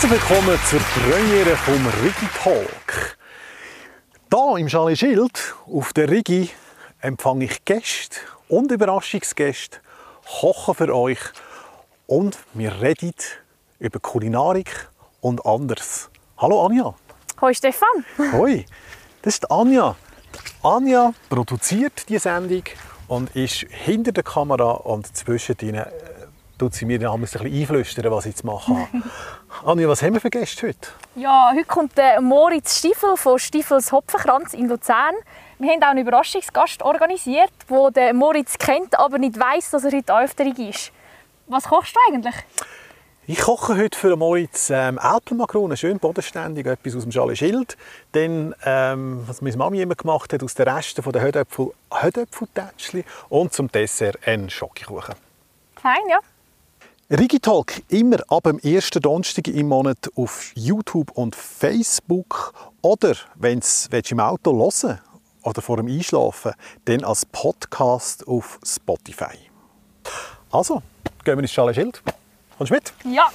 Herzlich willkommen zur Premiere vom Rigi Talk. Hier im Chalet Schild auf der Rigi empfange ich Gäste und Überraschungsgäste, kochen für euch und wir reden über Kulinarik und anderes. Hallo Anja. Hoi Stefan. Hoi, das ist Anja. Anja produziert die Sendung und ist hinter der Kamera und zwischen ihnen tut sie mir dann ein bisschen einflüstern, was ich zu machen habe. Anja, was haben wir für Gäste heute? Ja, heute kommt der Moritz Stiefel von Stiefels Hopfenkranz in Luzern. Wir haben auch einen Überraschungsgast organisiert, wo der Moritz kennt, aber nicht weiß, dass er heute öfterig ist. Was kochst du eigentlich? Ich koche heute für Moritz ähm, Alpenmakronen, schön bodenständig, etwas aus dem Chalet Schild. Dann, ähm, was meine Mami immer gemacht hat, aus den Resten der Hödöpfel, Hödöpfeltätschli und zum Dessert einen Schokokuchen. Fein, ja. Rigitalk immer ab dem ersten Donnerstag im Monat auf YouTube und Facebook oder wenn du im Auto hören oder vor dem Einschlafen, dann als Podcast auf Spotify. Also, gehen wir ins Chalet Schild. Kommst du mit? Ja.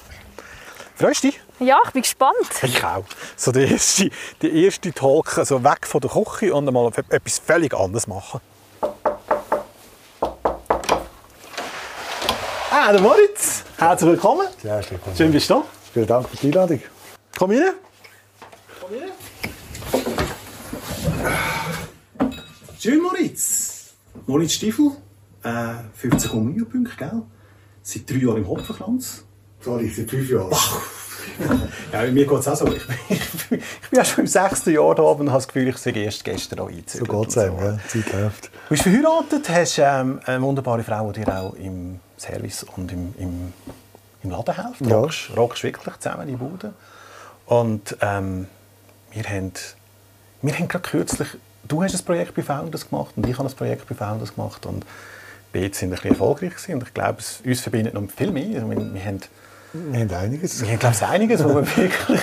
Freust du dich? Ja, ich bin gespannt. Ich auch. So der erste, der erste Talk, also weg von der Küche und mal etwas völlig anderes machen. Ah, der Moritz. Herzlich willkommen. Sehr herzlich willkommen. Schön, bist du da. Vielen Dank für die Einladung. Komm rein. Komm rein. Schön, Moritz. Moritz Stiefel. Äh, 15 Kommunionpunkte, gell? Seit drei Jahren im Hopfenkranz. Sorry, seit fünf Jahren. Ja, mir geht es auch so. Ich bin, ich bin ja schon im sechsten Jahr da und habe das Gefühl, ich sei erst gestern auch So eingezügelt. geht es einem, ja. Zeit läuft. Du bist verheiratet, hast ähm, eine wunderbare Frau, die dir auch im Service und im, im, im Laden hilft. Ja. Rockst, rockst wirklich zusammen die Bude. Und ähm, wir haben, wir haben gerade kürzlich, du hast ein Projekt bei Founders gemacht und ich habe ein Projekt bei Founders gemacht und beide sind ein bisschen erfolgreich gewesen. und ich glaube, es, uns verbindet noch viel mehr. Wir, wir haben, Wir haben einiges. wir haben glaube ich, einiges, wo wir wirklich,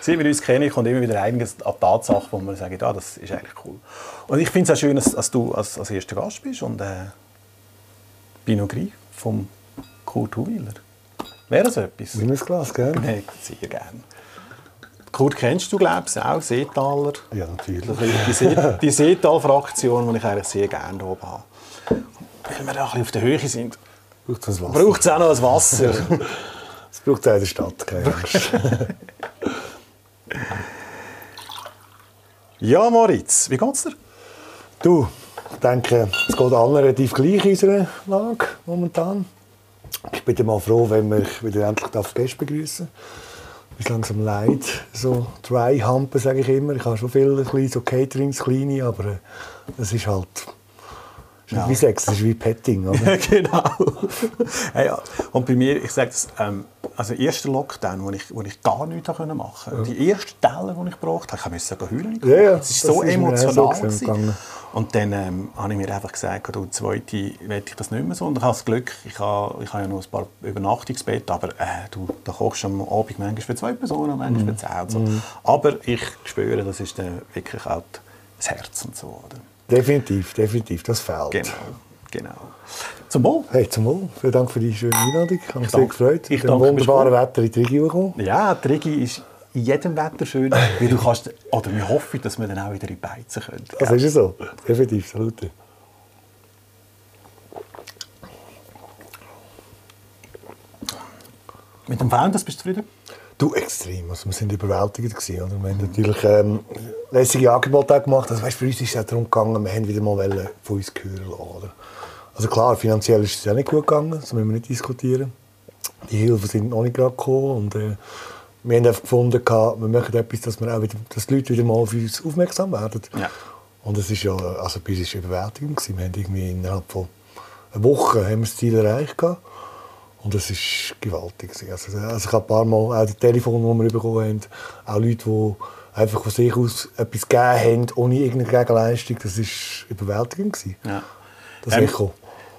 seit wir uns kennen, kommt immer wieder einiges an Tatsachen, wo wir sagen, ja, das ist eigentlich cool. Und ich finde es auch schön, dass, dass du als, als erster Gast bist und äh, Pinot Gris vom Kurt Huwiler. Wäre das etwas? Minusglas, gell? Nein, sehr gerne. Kurt kennst du, glaube ich, auch, Seetaler. Ja, natürlich. Die, See, die Seetal-Fraktion, die ich eigentlich sehr gerne hier oben habe. Weil wir da ein bisschen auf der Höhe sind, Braucht es Wasser? braucht es auch noch ein Wasser. Es braucht es auch in der Stadt, keine Angst. ja, Moritz, wie geht's dir? Du, ich denke, es geht allen relativ gleich in unserer Lage momentan. Ich bin mal froh, wenn wir wieder endlich darf Gäste begrüßen darf. ist langsam leid, so dry humpen, sage ich immer. Ich habe schon viele kleine, so Caterings, kleine, aber äh, das ist halt... Ja. Wie Sex, das ist wie Petting, oder? genau. hey, ja. Und bei mir, ich sage das, ähm, also der erste Lockdown, wo ich, wo ich gar nichts machen konnte, die ersten Teller, die ich brauchte, habe, ich musste heulen. Ja, ja, Es war das so ist so emotional. gegangen. und dann ähm, habe ich mir einfach gesagt, du, zweite will ich das nicht mehr so. Und ich habe das Glück, ich habe, ich habe ja noch ein paar Übernachtungsbetten, aber äh, du, da kochst am Abend manchmal für zwei Personen, manchmal für zehn. So. Aber ich spüre, das ist dann wirklich auch das Herz und so. Oder? Definitiv, definitiv, das fehlt. Genau, genau. Zum Wohl. Hey, zum Wohl. Vielen Dank für die schöne Einladung. Ich habe mich sehr gefreut. ich danke, wunderbaren Wetter in die Region gekommen. Ja, die Rigi ist in jedem Wetter schön, weil du kannst, oder wir hoffen, dass wir dann auch wieder in Beizen können. Das ist ja so. Definitiv, salute. Mit dem Founders bist du zufrieden? Du, extrem. Also, wir sind überwältigend. Gewesen, oder? Wir haben natürlich ähm, lässige Angebote gemacht. Also, weißt, für uns ist es darum gegangen, wir haben wieder mal wollen von uns hören lassen. Oder? Also klar, finanziell ist es auch nicht gut gegangen. Das müssen wir nicht diskutieren. Die Hilfen sind noch nicht gerade gekommen. Und, äh, wir haben einfach gefunden, wir machen etwas, dass, wir auch wieder, dass die Leute wieder mal auf uns aufmerksam werden. Ja. Und es ist ja, also bei uns es überwältigend gewesen. Wir haben irgendwie innerhalb von einer Woche haben wir das Ziel erreicht gehabt. Und das ist gewaltig. Also, also ich habe ein paar Mal auch die Telefone, die wir bekommen haben, auch Leute, die einfach von sich aus etwas gegeben haben, ohne irgendeine Gegenleistung, das ist überwältigend gewesen. Ja. Das Ähm, Echo.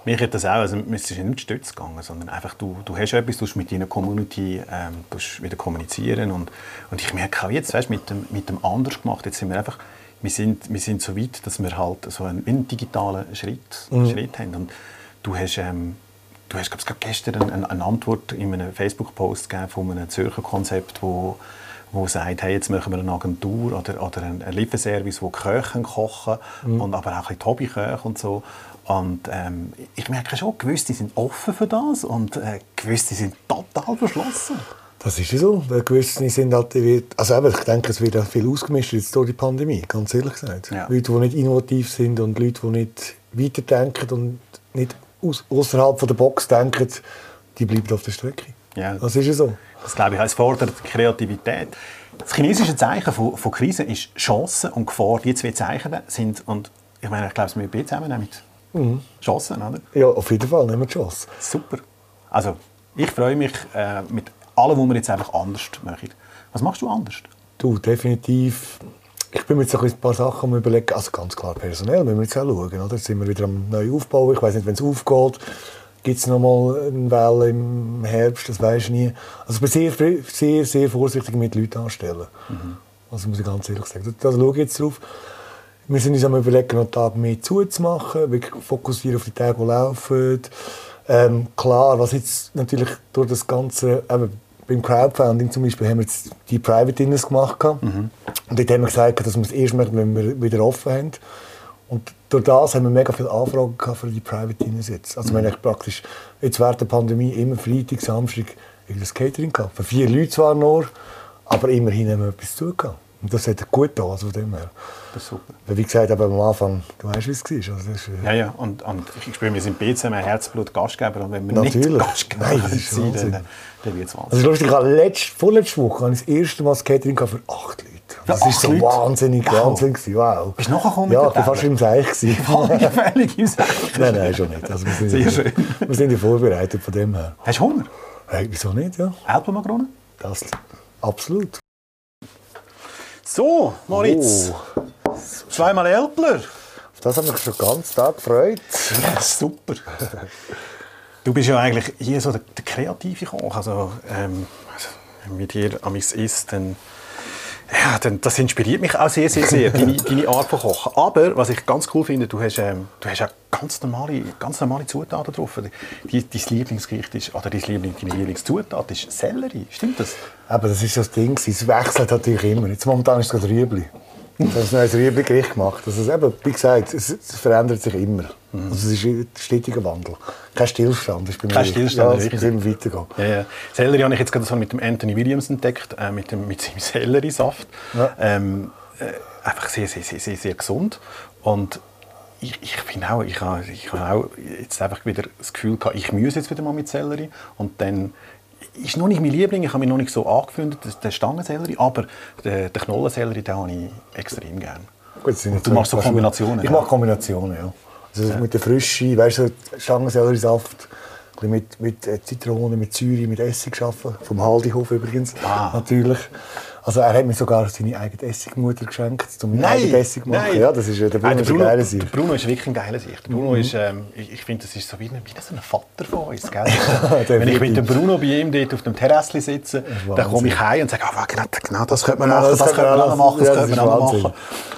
Mich hat das auch, also es ist nicht stütz gegangen, sondern einfach du, du hast etwas, du musst mit deiner Community ähm, wieder kommunizieren und, und ich merke auch jetzt, weißt, mit dem, mit dem anders gemacht, jetzt sind wir einfach, wir sind, wir sind so weit, dass wir halt so einen, einen digitalen Schritt, Schritt haben. Und du hast, ähm, du hast glaub, gestern eine, eine, Antwort in einem Facebook-Post von einem Zürcher Konzept, wo wo sagt, hey, jetzt machen wir eine Agentur oder, oder einen Lieferservice, wo Köche kochen mhm. und aber auch die Hobbyköche und so. Und ähm, ich merke schon, gewisse sind offen für das und äh, gewisse sind total verschlossen. Das ist ja so, weil gewisse sind halt, also eben, ich denke, es wird auch viel ausgemischt jetzt durch die Pandemie, ganz ehrlich gesagt. Ja. Leute, die nicht innovativ sind und Leute, die nicht weiterdenken und nicht außerhalb der Box denken, die bleiben auf der Strecke. Ja. Das ist ja so. Das glaube ich, es fordert Kreativität. Das chinesische Zeichen von, von Krise ist Chancen und Gefahr. Die zwei Zeichen sind, und ich meine, ich glaube, es mit zusammen mit mhm. Chancen, oder? Ja, auf jeden Fall nehmen wir Chancen. Super. Also, ich freue mich äh, mit allem, was wir jetzt einfach anders machen. Was machst du anders? Du, definitiv. Ich bin mir jetzt ein paar Sachen am überlegen. Also ganz klar personell müssen wir jetzt auch schauen. Oder? Jetzt sind wir wieder am neuen Aufbau. Ich weiß nicht, wenn es aufgeht, gibt es noch mal eine Welle im Herbst, das weiß ich nie. Also ich bin sehr, sehr, sehr vorsichtig mit Leuten anstellen. Mhm. Also muss ich ganz ehrlich sagen. Da schaue ich jetzt drauf. Wir sind uns am überlegen, noch Tag mehr zuzumachen, wirklich fokussieren auf die Tage, die laufen. Ähm, klar, was jetzt natürlich durch das Ganze, eben, beim Crowdfunding zum Beispiel haben wir jetzt die Private Dinners gemacht. Mhm. Und dort haben wir gesagt, dass wir es erst machen, wenn wir wieder offen haben. Und durch das haben wir mega viele Anfragen für die Private Dinners jetzt. Also mhm. wir haben praktisch jetzt während der Pandemie immer Freitag, Samstag das Catering gehabt. Für vier Leute zwar nur, aber immerhin haben wir etwas zugehört. Und das hat gut getan, also von dem her. Das ist super. Weil wie gesagt, aber am Anfang, du weißt, wie es war. Also ist, äh ja, ja, und, und ich spüre, wir sind BCM Herzblut Gastgeber und wenn wir Natürlich. nicht Gastgeber Nein, das ist sind, dann, dann wird es wahnsinnig. Also lustig, letzte, vorletzte Woche hatte ich das erste Mal das Catering für acht Leute. Das war so Leute? wahnsinnig wow. Wahnsinn. Wow. Bist du nachgekommen Ja, ich war fast im Seich. Völlig im Seich. Nein, nein, schon nicht. Also wir sind Sehr ja, schön. Wir sind ja vorbereitet von dem her. Hast du Hunger? Hey, wieso nicht, ja. Alpenmakronen? Das, absolut. So, Moritz. Oh. Zweimal Elbler. Auf das haben wir schon ganz Tag gefreut. Ja, super. Du bist ja eigentlich hier so der, der kreative Koch. Also, ähm, wenn mit dir amigs isst, dann ja, das inspiriert mich auch sehr, sehr, sehr, deine, deine Art von Kochen. Aber was ich ganz cool finde, du hast, ähm, du hast auch ganz normale, ganz normale Zutaten drauf. Die, dein Lieblingsgericht ist, oder dein Liebling, deine Lieblingszutat ist Sellerie. Stimmt das? Aber das ist das Ding, es wechselt natürlich immer. Jetzt momentan ist es gerade Rüebli. Das ist ein neues Rüebli-Gericht gemacht. Also eben, wie gesagt, es, es verändert sich immer. Mhm. Also es ist ein stetiger Wandel. Kein Stillstand. Ist Kein Stillstand, ja, es muss immer weitergehen. Ja, ja. Sellerie habe ich jetzt gerade so mit dem Anthony Williams entdeckt, äh, mit, dem, mit seinem Selleriesaft. Ja. Ähm, äh, einfach sehr, sehr, sehr, sehr, sehr gesund. Und ich, ich finde auch, ich habe, ich habe auch jetzt einfach wieder das Gefühl gehabt, ich muss jetzt wieder mal mit Sellerie. Und dann ist noch nicht mein Liebling, ich habe mich noch nicht so angefreundet, der Stangensellerie, aber den, den Knollensellerie, den habe ich extrem gerne. Gut, du machst so Kombinationen? Ich mache Kombinationen, ja. Also ja. mit der Frische, weißt du, Stangenselleriesaft, mit, mit äh, Zitrone, mit Säure, mit Essig geschaffen, vom Haldihof übrigens, ah. natürlich. Also er hat mir sogar seine eigene Essigmutter geschenkt, um meine eigene Essig zu machen. Nein. Ja, das ist, der Bruno, der Bruno, ist ein der Bruno ist wirklich ein geiler Sicht. Der Bruno mhm. ist, ähm, ich, ich finde, das ist so wie, ein, wie so ein Vater von uns. Gell? Wenn ich mit dem Bruno bei ihm dort auf dem Terrassli sitze, dann komme ich heim und sage, oh, genau, genau das könnte man machen, das, das könnte man auch machen, das ja, könnte man auch machen.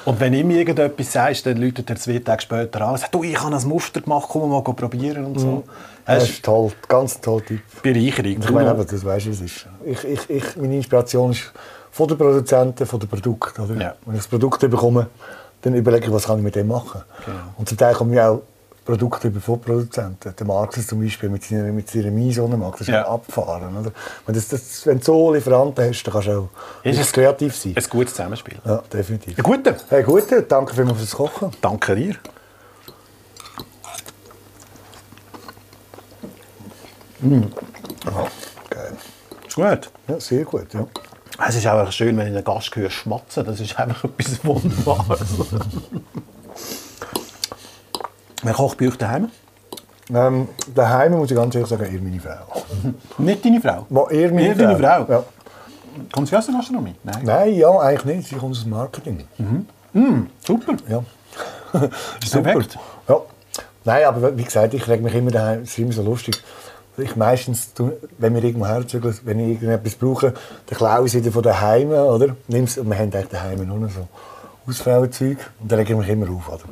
Und wenn ihm irgendetwas sagst, dann läutet er zwei Tage später an und sagt, du, ich habe ein Muster gemacht, komm mal probieren und so. Mhm. Das ist toll, ganz toller Typ. Bereicherung. Ich meine, das weißt du, es ist. Ich, ich, ich, meine Inspiration ist von den Produzenten, von den Produkten. Oder? Ja. Wenn ich das Produkt bekomme, dann überlege ich, was kann ich mit dem machen. Genau. Und zum Teil kommen ja auch Produkte über von Produzenten. Der Markus zum Beispiel mit seiner, mit seiner Maisonne macht, das ist ja. abfahren. Oder? Wenn, das, das, wenn du so Lieferanten hast, dann kannst du auch ist kreativ sein. Ein gutes Zusammenspiel. Ja, definitiv. Ein guter. Hey, guter. Danke vielmals fürs Kochen. Danke dir. Mm. Oh, geil. Ist gut? Ja, sehr gut. Ja. Es ist auch schön, wenn ich einen Gast höre schmatzen. Das ist einfach etwas Wunderbares. Wer kocht bei euch daheim? Ähm, daheim muss ich ganz ehrlich sagen, eher meine Frau. Nicht deine Frau? Mo, eher meine eher Frau. Deine Frau? Ja. Kommt sie aus der Gastronomie? Nein. Nein, ja, eigentlich nicht. Sie kommt aus dem Marketing. Mhm. Mm, super. Ja. super. Perfekt. Ja. Nein, aber wie gesagt, ich reg mich immer daheim. Es ist immer so lustig ich meistens, wenn wir irgendwo herzügeln, wenn ich irgendetwas brauche, dann klaue ich es wieder von daheim, oder? Nimm's, und wir haben eigentlich daheim nur noch so Ausfrauenzeug und dann rege ich mich immer auf, oder?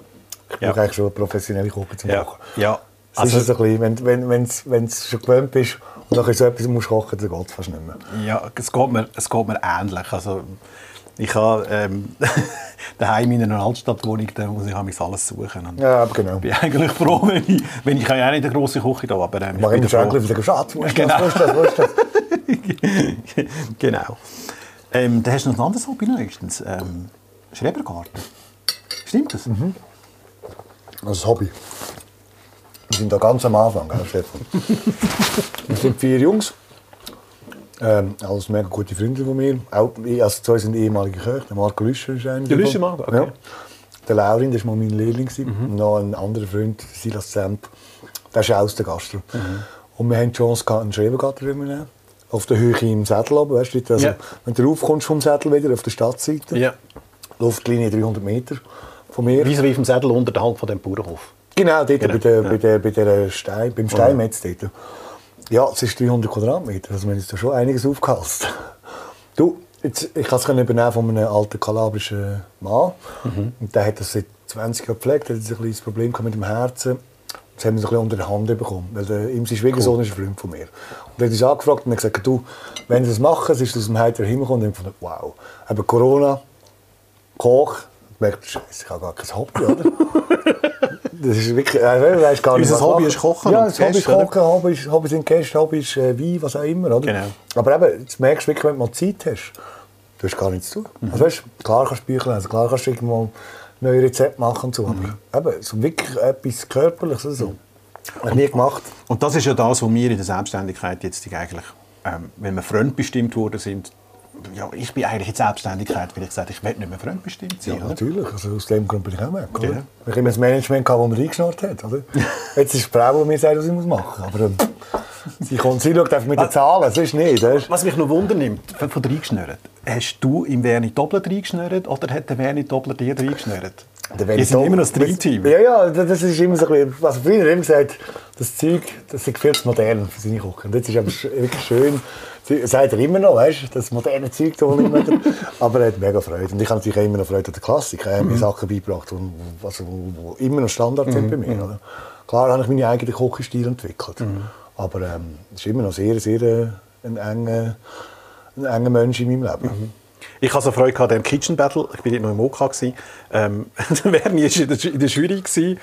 Ich ja. brauche eigentlich schon eine professionelle Kochen zu ja. machen. Ja. Es also, ist so ein bisschen, wenn, wenn, wenn du schon gewöhnt bist und dann so etwas musst kochen, dann geht es fast nicht mehr. Ja, es geht mir, es geht mir ähnlich. Also, ich habe ähm, daheim in einer Altstadtwohnung, da muss ich alles suchen. Und ja, genau. Ich bin eigentlich froh, wenn ich, wenn ich ja auch nicht eine grosse Küche da aber ähm, ich bin froh. Ich bin Schatz, genau. das, wo ist das, genau. Ähm, da hast du noch ein anderes Hobby neuestens. Ähm, Schrebergarten. Stimmt das? Mhm. Das ist Hobby. Wir sind da ganz am Anfang, Stefan. Wir sind vier Jungs. Ähm, alles mega gute Freunde von mir. Auch, also zwei sind ehemalige Köche. Der Marco Lüscher ist einer. Der Lüscher, Marco? Okay. Ja. Der Laurin, der war mal mein Lehrling. Mhm. Und noch ein anderer Freund, Silas Zemp. Der ist aus der Gastro. Mhm. Und wir haben die Chance, einen Schrebergarten zu nehmen. Auf der Höhe im Sättel oben, weißt du, also, ja. wenn du raufkommst vom Sättel wieder, auf der Stadtseite, ja. Luftlinie 300 Meter von mir. Wie vom Sättel unterhalb von dem Bauernhof? Genau, dort genau. Bei, der, ja. bei, der, bei der Stein, beim Steinmetz dort. Ja, es ist 300 Quadratmeter, also wir haben uns da schon einiges aufgehalst. Du, jetzt, ich kann es übernehmen von einem alten kalabrischen Mann. Mhm. Und der hat das seit 20 Jahren gepflegt, hat ein kleines Problem mit dem Herzen. Das haben wir so ein bisschen unter der Hand bekommen, weil der, ihm sein Schwiegersohn cool. ist ein Freund von mir. Und er hat uns angefragt und hat gesagt, du, wenn sie das machen, es ist aus dem heiteren Himmel gekommen. Und ich dachte, wow, eben Corona, Koch, ich merkte, Scheiße, ich habe gar kein Hobby, oder? Das ist wirklich, äh, weißt gar nicht, Unser Hobby ist Kochen Ja, das Hobby ist Kochen, Hobby ist, Hobby sind Gäste, Hobby ist äh, Wein, was auch immer. Oder? Genau. Aber eben, jetzt merkst du wirklich, wenn du mal Zeit hast, du hast gar nichts zu tun. Mhm. Also, weißt, klar kannst du Bücher lesen, klar kannst du irgendwo neue Rezepte machen und so, mhm. aber eben, so wirklich etwas Körperliches oder so. Mhm. Habe ich nie gemacht. Und das ist ja das, was wir in der Selbstständigkeit jetzt eigentlich, ähm, wenn wir fremdbestimmt worden sind, ja, ich bin eigentlich in Selbstständigkeit, weil ich gesagt ich will nicht mehr fremdbestimmt sein. Ja, natürlich. Also aus dem Grund bin ich auch weg. Oder? Ja. Ich immer das Management, das mir reingeschnurrt hat. Oder? Jetzt ist die Frau, die mir sagt, was ich machen muss. Aber ähm, sie, kommt, sie schaut einfach mit den Zahlen, das ist nicht. Das Was mich noch wundernimmt, von, von reingeschnurrt, hast du im Werni Doppler reingeschnurrt oder hat der Werni Doppler dir reingeschnurrt? Wir sind immer noch ein Dreamteam. Ja, ja, das ist immer so ein bisschen, was früher immer gesagt, das Zeug, das ist viel zu modern für seine Küche. Und jetzt ist es wirklich schön, sagt er immer noch, weißt, das moderne Zeug da immer. Aber er hat mega Freude. Und ich habe natürlich immer noch Freude an der Klassik. Er hat mir mhm. Sachen beigebracht, die also, immer noch Standard sind mhm. bei mir. Oder? Klar habe ich meine eigenen Kochstil entwickelt. Mhm. Aber ähm, es ist immer noch sehr, sehr äh, ein enger, ein enger Mensch in meinem Leben. Mhm. Ich hatte so Freude an dem Kitchen Battle. Ich war noch im OK. Ähm, Werni war in der Jury. Gewesen.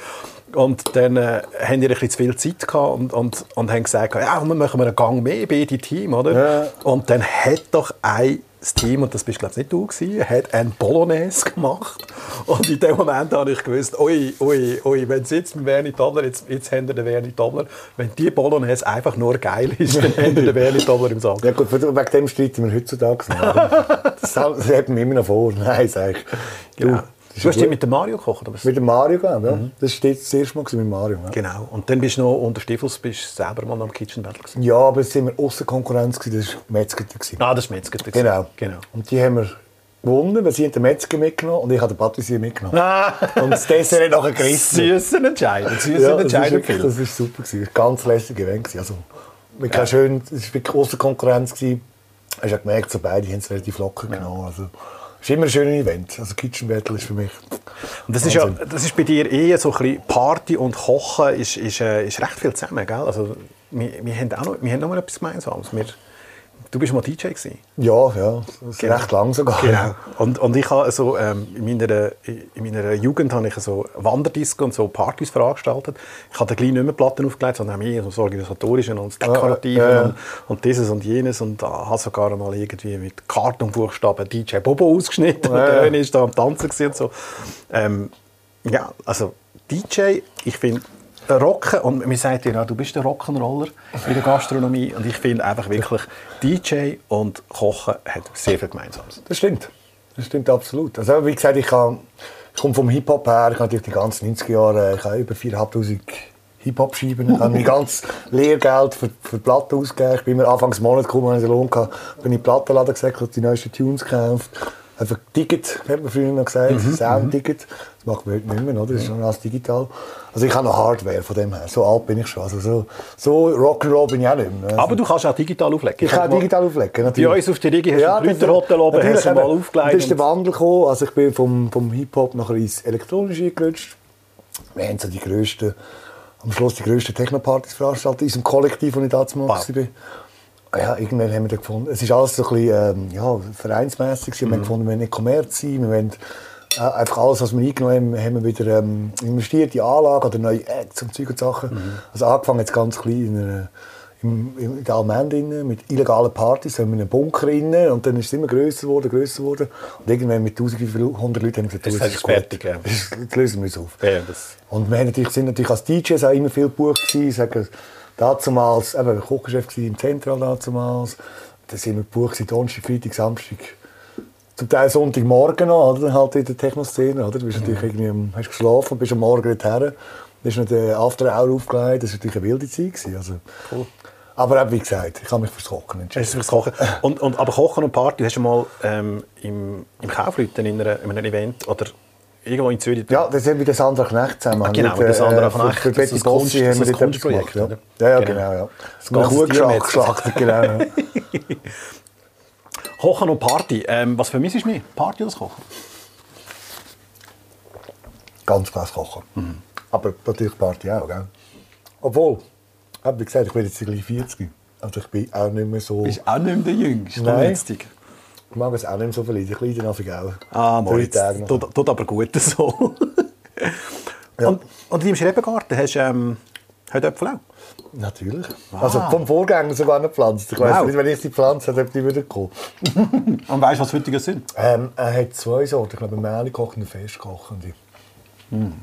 Und dann äh, haben die ein bisschen zu viel Zeit gehabt und, und, und haben gesagt, ja, wir machen einen Gang mehr, beide Team, oder? Ja. Und dann hat doch ein das Team, und das bist glaube nicht du gewesen, hat ein Bolognese gemacht. Und in dem Moment habe ich gewusst, ui, ui, ui, wenn sie jetzt mit Werni Tobler, jetzt, jetzt haben wir den Werni Tobler, wenn die Bolognese einfach nur geil ist, dann haben wir den Werni Tobler im Sack. Ja gut, wegen dem streiten wir heutzutage. das, das hat mir immer noch vor. Nein, sag ich. Genau. Du hast ja mit dem Mario gekocht? Aber mit dem Mario, ja. Mhm. Das war das erste Mal mit Mario. Ja. Genau. Und dann bist du noch unter Stiefels bist selber mal am Kitchen Battle gewesen. Ja, aber es waren außer Konkurrenz, das war Metzger. Ah, das war Metzger. Genau. genau. Und die haben wir gewonnen, weil sie den Metzger mitgenommen und ich habe den Patissier mitgenommen. Ah. und das Dessert hat nachher gerissen. Süßen Entscheidend. Süßen ja, Entscheidend. Das war super. Gewesen. Ganz lässig Event. Also, ja. schön, es war wirklich außer Konkurrenz. Gewesen. Hast du gemerkt, so beide haben es relativ locker ja. genommen. Also, ist immer ein schönes Event. Also Kitchen Battle ist für mich. Und das ist ja, das ist bei dir eher so ein bisschen Party und Kochen ist, ist, äh, ist recht viel zusammen, gell? Also wir, wir haben auch noch, wir haben noch mal etwas Gemeinsames. Wir, Du bist mal DJ gewesen. Ja, ja, genau. recht lang sogar. Genau. Und, und ich habe so, ähm, in, meiner, in meiner Jugend habe ich so Wanderdisco und so Partys veranstaltet. Ich habe gleich nicht mehr Platten aufgelegt, sondern mehr so das Organisatorische und das Dekorative ah, ja. und, und, dieses und jenes. Und da habe sogar mal irgendwie mit Kartonbuchstaben DJ Bobo ausgeschnitten ja. und der ist da am Tanzen und so. Ähm, ja, also DJ, ich finde Rocken, und mir sagt ja, du bist der Rock'n'Roller in der Gastronomie und ich finde einfach wirklich, DJ und Kochen hat sehr viel Gemeinsames. Das stimmt, das stimmt absolut. Also wie gesagt, ich, kann, ich komme vom Hip-Hop her, ich habe die ganzen 90er Jahre, ich habe über 4'500 Hip-Hop-Scheiben, ich habe mein ganzes Lehrgeld für, für Platten ausgegeben. Ich bin mir Anfangs Monat gekommen, habe ich Lohn gehabt, bin in den Plattenladen habe die neuesten Tunes gekauft einfach Ticket, hat man früher noch gesagt, mhm. Sound-Ticket. Das macht man heute nicht mehr, oder? das ist schon alles digital. Also ich habe noch Hardware von dem her, so alt bin ich schon. Also so, so Rock'n'Roll bin ich auch nicht mehr. Also Aber du kannst auch digital auflegen. Ich, kann digital auflegen, natürlich. Bei uns auf der Rigi hast ja, du ein Hotel oben, hast du mal aufgelegt. Da ist der Wandel gekommen, also ich bin vom, vom Hip-Hop nachher ins Elektronische gerutscht. Wir haben so die grössten am Schluss die grössten Technopartys veranstaltet, in unserem Kollektiv, wo ich damals Wow. war. Ja, irgendwann haben wir gefunden, es ist alles so ein bisschen ähm, ja, vereinsmässig. Wir haben gefunden, wir wollen nicht Kommerz sein, wir wollen äh, einfach alles, was wir eingenommen haben, haben wir wieder ähm, investiert in Anlagen oder neue Acts und Zeug und Sachen. Also angefangen jetzt ganz klein in, einer, im, in der Allmende innen, mit illegalen Partys, haben wir einen Bunker innen und dann ist es immer grösser geworden, grösser geworden. Und irgendwann mit 1500 Leuten haben wir gesagt, du, ist fertig, ja. Jetzt jetzt lösen wir es auf. Ja, das- Und wir haben natürlich, sind natürlich als DJs auch immer viel gebucht gewesen. Sagen, damals, eben, Kochgeschäft gewesen im Zentral damals. Dann sind wir gebucht Donnerstag, Freitag, Samstag. Zum Teil Sonntagmorgen noch, oder? Halt in der Techno-Szene, oder? Du bist natürlich irgendwie, am- hast geschlafen, bist am Morgen dorthin. Dann ist noch der After Hour aufgelegt. Das war natürlich eine wilde Zeit. Gewesen, also. Aber eben, wie gesagt, ich habe mich fürs Kochen entschieden. Fürs Kochen? Und, und, aber Kochen und Party, hast du mal ähm, im, im Kaufleuten in, einer, in einem Event oder irgendwo in Zürich? Ja, das sind mit der Sandra Knecht zusammen. Ah, genau, mit der Sandra äh, für- Knecht. Für Betty Kunst- haben wir das Kunstprojekt? Ja, ja, Genau. genau. ja. Das ganze geschlachtet, genau. ja. Kochen und Party. Ähm, was vermisst du mehr? Party oder das Kochen? Ganz klasse kochen. Mhm. Aber natürlich Party auch, gell? Obwohl, wie gesagt, ich bin jetzt gleich 40. Also ich bin auch nicht mehr so... Bist auch nicht mehr der Jüngste. Nein. letztig. Ich mag es auch nicht mehr so verleiden. Ich leide nach auch. Ah, Moritz, noch. tut, tut aber gut so. Ja. Und, und in deinem Schrebergarten hast du ähm, Heutöpfel auch? Natürlich. Also vom Vorgänger sogar nicht gepflanzt. Ich weiß Ah. Wow. nicht, wenn ich sie pflanze, ob die wieder kommen. Und weißt du, was heutige sind? Ähm, er hat zwei Sorten. Ich glaube, und eine Festkochende. Und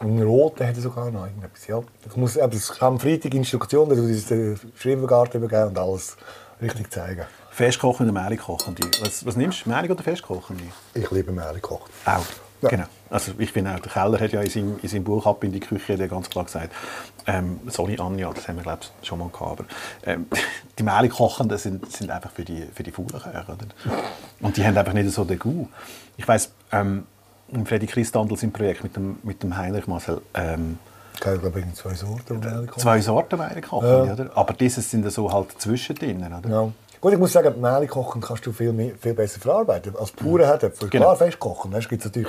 einen roten hat er sogar noch irgendetwas. Ja. Ich muss eben, das kam am Freitag Instruktionen, dass ich den Schrebergarten übergeben und alles richtig zeigen. Festkochende, Mehlkochende. Was, was nimmst du? Mehl oder Festkochende? Ich liebe Mehlkoch. Auch. Ja. Genau. Also ich finde auch, der Keller hat ja in seinem, in seinem Buch ab in die Küche der ganz klar gesagt, ähm, sorry Anja, das haben wir glaube ich schon mal gehabt, aber ähm, die Mehlkochenden sind, sind einfach für die, für die faulen Köche. Oder? Und die haben einfach nicht so den Gau. Ich weiss, ähm, Freddy Christandl sein Projekt mit dem, mit dem Heinrich Marcel, ähm, Ich glaube zwei Sorten Mehlkoch. zwei Sorten Mehlkochende, oder? Aber dieses sind so halt zwischendrin, oder? Ja. Gut, ich muss sagen, Mehl kochen kannst du viel, mehr, viel besser verarbeiten. Als pure Herdöpfel. Genau. Klar, fest kochen. Es gibt natürlich...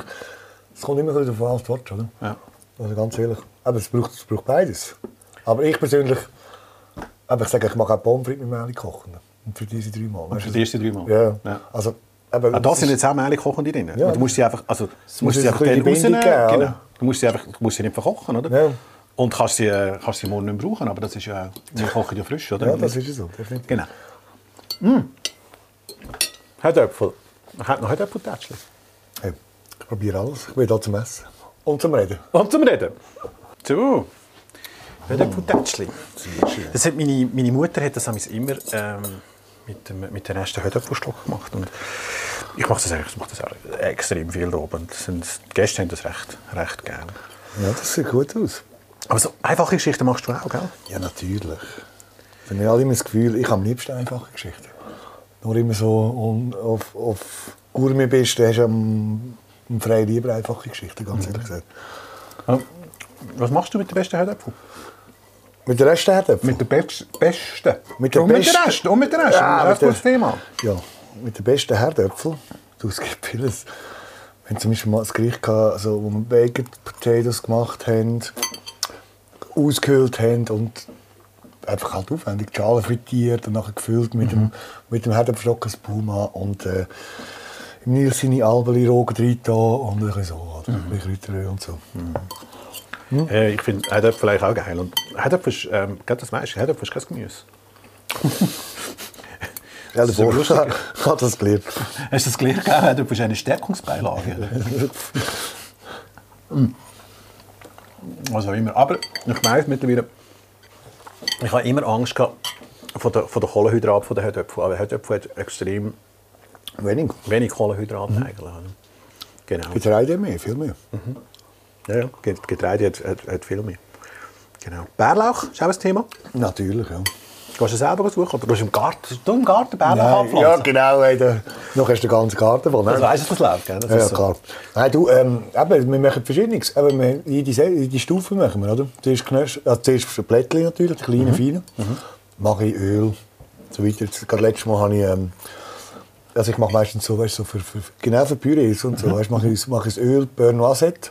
Es kommt immer wieder davon, was du willst, oder? Ja. Also ganz ehrlich. Aber es braucht, es braucht beides. Aber ich persönlich... Aber ich sage, ich mache auch Pommes frites mit Mehl kochen. Und für diese drei Mal. weißt Für die ersten drei Mal? Ja. Ja. Also... Aber Ah, da sind jetzt auch Mehlkochende drin. Ja. Und du musst sie einfach, also, du musst muss sie ein einfach dann rausnehmen. Genau. Du musst sie einfach, du musst sie nicht verkochen, oder? Ja. Und kannst sie, äh, kannst sie morgen nicht mehr brauchen, aber das ist ja wir kochen ja frisch, oder? Ja, das ist so. Definitiv. Genau. Mm. Herdöpfel. Hat noch Herdöpfeltätschchen. Hey, ich probiere alles. Ich bin hier zum Essen. Und zum Reden. Und zum Reden. So. Herdöpfeltätschchen. Das hat meine, meine Mutter hat das immer ähm, mit, dem, mit dem ersten Herdöpfelstock gemacht. Und ich mache das, ich mache das auch extrem viel oben. Die Gäste haben das recht, recht gerne. Ja, das sieht gut aus. Aber so einfache Geschichten machst du auch, gell? Ja, natürlich. Dann habe ich immer das Gefühl, ich habe am liebsten einfache Geschichten. Nur immer so auf, auf Gourmet bist, dann hast du am, am Frei lieber einfache Geschichten, ganz ehrlich gesagt. Was machst du mit den besten Herdöpfeln? Mit der Rest Herdöpfel? Mit den Best Besten. Mit den und mit Besten. den Resten. Und mit den Resten. Ja, das ist der- Thema. Ja, mit den besten Herdöpfeln. Du, es gibt vieles. Wir haben zum Beispiel mal ein Gericht gehabt, also, wo wir Baked Potatoes gemacht haben, ausgehöhlt haben und einfach halt aufwendig. Die Schale frittiert und nachher gefüllt mit dem, mit dem Herdöpfelstock als Puma und äh, im Nil seine Albeli Rogen drin und ein bisschen so, oder? ein bisschen Kräuteröl und so. Äh, ich finde Herdöpfel eigentlich auch geil. Und Herdöpfel ist, ähm, gerade das meiste, Herdöpfel ist kein Gemüse. Ja, aber lustig. Ich habe das geliebt. Hast du das gelernt? gell? Herdöpfel ist eine Stärkungsbeilage. Mm. Was auch immer. Aber ich weiss mittlerweile, ich habe immer Angst gehabt vor der, vor der Kohlenhydrat von der Herdöpfel. Aber Herdöpfel hat extrem Wenig. wenig Kohlenhydrate eigentlich. oder? Genau. Getreide mehr, viel mehr. Ja, ja. Get- Getreide hat, hat, hat viel mehr. Genau. Bärlauch ist auch ein Thema. Natürlich, ja. Gehst du selber suchen? Oder gehst du im Garten, du im Garten Nein, anpflanzen? ja, genau. Hey, da, noch hast du den ganzen Garten voll. ne? Also weißt du, was läuft, gell? Das Ja, so. klar. Nein, du, ähm, eben, wir machen Verschiedenes. Eben, wir, jede, jede Stufe machen wir, oder? Zuerst, Knösch, also zuerst Plättchen natürlich, die kleinen, feinen. Mache ich Öl, so weiter. Gerade letztes Mal habe ich, ähm, also ich mache meistens so, weißt, so für, für, genau für Pürees und so, weißt, mache ich, mache ich das Öl Beurre Noisette.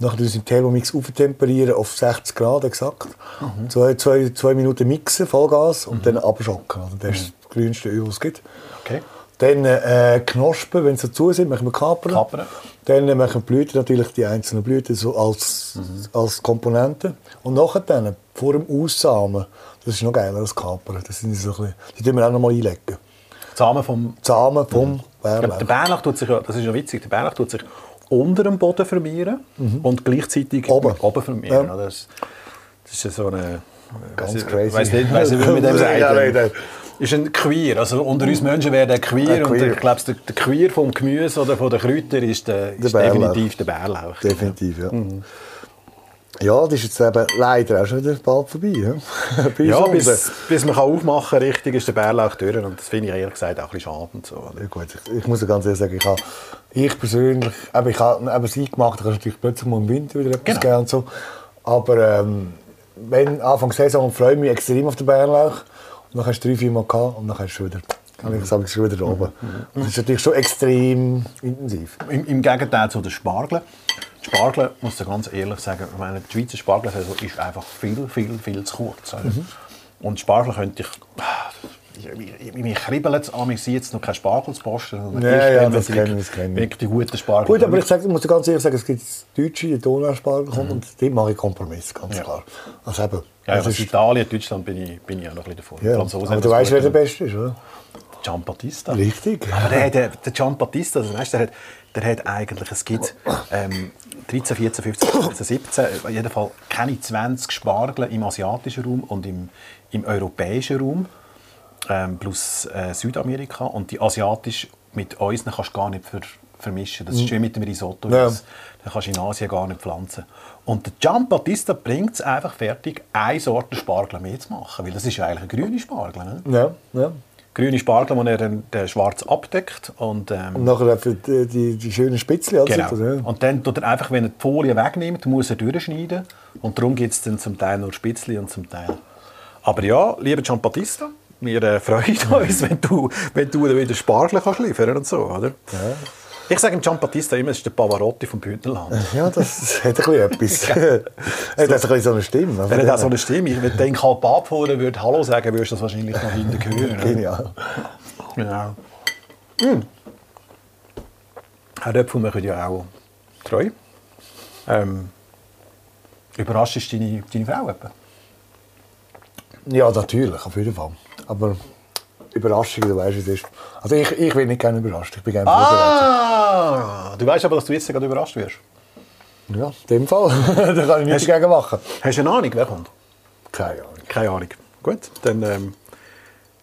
Nachher tun sie im Thermomix auftemperieren auf 60 Grad exakt. Mhm. Zwei, zwei, zwei Minuten mixen, Vollgas, und dann abschocken. Also das ist das grünste Öl, was es gibt. Okay. Dann äh, Knospen, wenn sie dazu sind, machen wir Kapern. Kapern. Dann äh, machen wir Blüten, natürlich die einzelnen Blüten so als, als Komponente. Und nachher dann, vor dem Aussamen, das ist noch geiler als Kapern. Das sind so ein bisschen, die tun wir auch noch mal einlegen. Samen vom Samen vom Ja, Bärlauch. der Bärlauch tut sich, das ist ja witzig, der Bärlauch tut sich unter dem Boden vermehren und gleichzeitig Oben. oben vermehren. Ja. Das, das ist so eine... Ganz weiss ich- crazy. Weiss nicht, weiss nicht, wie man dem sagt. Ist ein Queer. Also unter uns Menschen wäre der Queer. Ein Und Queer. ich glaube, der, der Queer vom Gemüse oder von den Kräutern ist, der, ist Bärlauch. definitiv der Bärlauch. Definitiv, ja. Ja, das ist jetzt eben leider auch schon wieder bald vorbei. Ja, Ja, bis, bis man kann aufmachen kann, richtig, ist der Bärlauch durch. Und das finde ich ehrlich gesagt auch ein bisschen schade. Und so, oder? Ja, gut, ich, ich muss ganz ehrlich sagen, ich, habe, ich persönlich, eben, ich habe eben das eingemacht, da kannst du natürlich plötzlich mal im Winter wieder etwas Genau. geben und so. Aber ähm, wenn Anfang Saison freue ich mich extrem auf den Bärlauch. Und dann hast du drei, vier Mal gehabt und dann hast du schon wieder, kann ich sagen, schon wieder oben. Das ist natürlich schon extrem intensiv. Im, Im Gegenteil zu den Spargeln. Die Spargel, muss ich ganz ehrlich sagen, ich meine, die Schweizer Spargelsaison ist einfach viel, viel, viel zu kurz. oder? Mhm. Und Spargel könnte ich... Mich kribbelt es an, ich sehe jetzt noch keinen Spargel zu posten. Ja, ja, das sie kenn wirklich- ich, kenn ich. Wirklich die guten Spargel Gut, aber kommen. ich sag, muss ganz ehrlich sagen, es gibt Deutsche, die Donauspargel kommt und dem mache ich Kompromiss, ganz Ja. klar. Also eben, ja, also Italien, Deutschland bin ich, bin ich auch noch ein bisschen davor. ja, aber du weißt, wer der. Beste ist, oder? Gian Battista. Richtig. Aber der, der, der Gian Battista, also weißt, der, hat, der hat eigentlich, es gibt ähm, 13, 14, 15, 16, 17, auf jeden Fall keine 20 Spargel im asiatischen Raum und im, im europäischen Raum, ähm, plus äh, Südamerika. Und die asiatisch mit uns kannst du gar nicht ver, vermischen. Das ist wie mit dem Risotto. Ja. Das, das kannst du in Asien gar nicht pflanzen. Und der Gian Battista bringt es einfach fertig, eine Sorte Spargel mehr zu machen. Weil das ist ja eigentlich ein grüner Spargel. Ne? Ja, ja. Grüne Spargel, die er dann den schwarz abdeckt. Und, ähm, Und nachher für die, die, die schönen Spitzchen. Also, genau. ja. und dann tut er einfach, wenn er die Folie wegnimmt, muss er durchschneiden. Und darum gibt es dann zum Teil nur Spitzli und zum Teil. Aber ja, lieber Gian Battista, wir äh, freuen uns, wenn du, wenn du wieder Spargel kannst liefern und so, oder? Ich sage dem Gian Battista immer, es ist der Pavarotti vom Bündnerland. Ja, das hat ein bisschen etwas. er hat ein bisschen so eine Stimme. Er hat auch so eine Stimme. Wenn der in Kalb abfahren würde, Hallo sagen, würdest du das wahrscheinlich noch hinten hören. Genial. Genau. Mm. Herdöpfel machen ja auch treu. Ähm, überrascht ist deine, deine Frau etwa? Ja, natürlich, auf jeden Fall. Aber Überraschung, du weißt, wie es ist. Also ich, ich will nicht gerne überrascht, ich bin gerne. Ah! Du weißt aber, dass du jetzt gerade überrascht wirst. Ja, in dem Fall. da kann ich nichts dagegen machen. Hast du eine Ahnung, wer kommt? Keine Ahnung. Keine Ahnung. Gut, dann, ähm,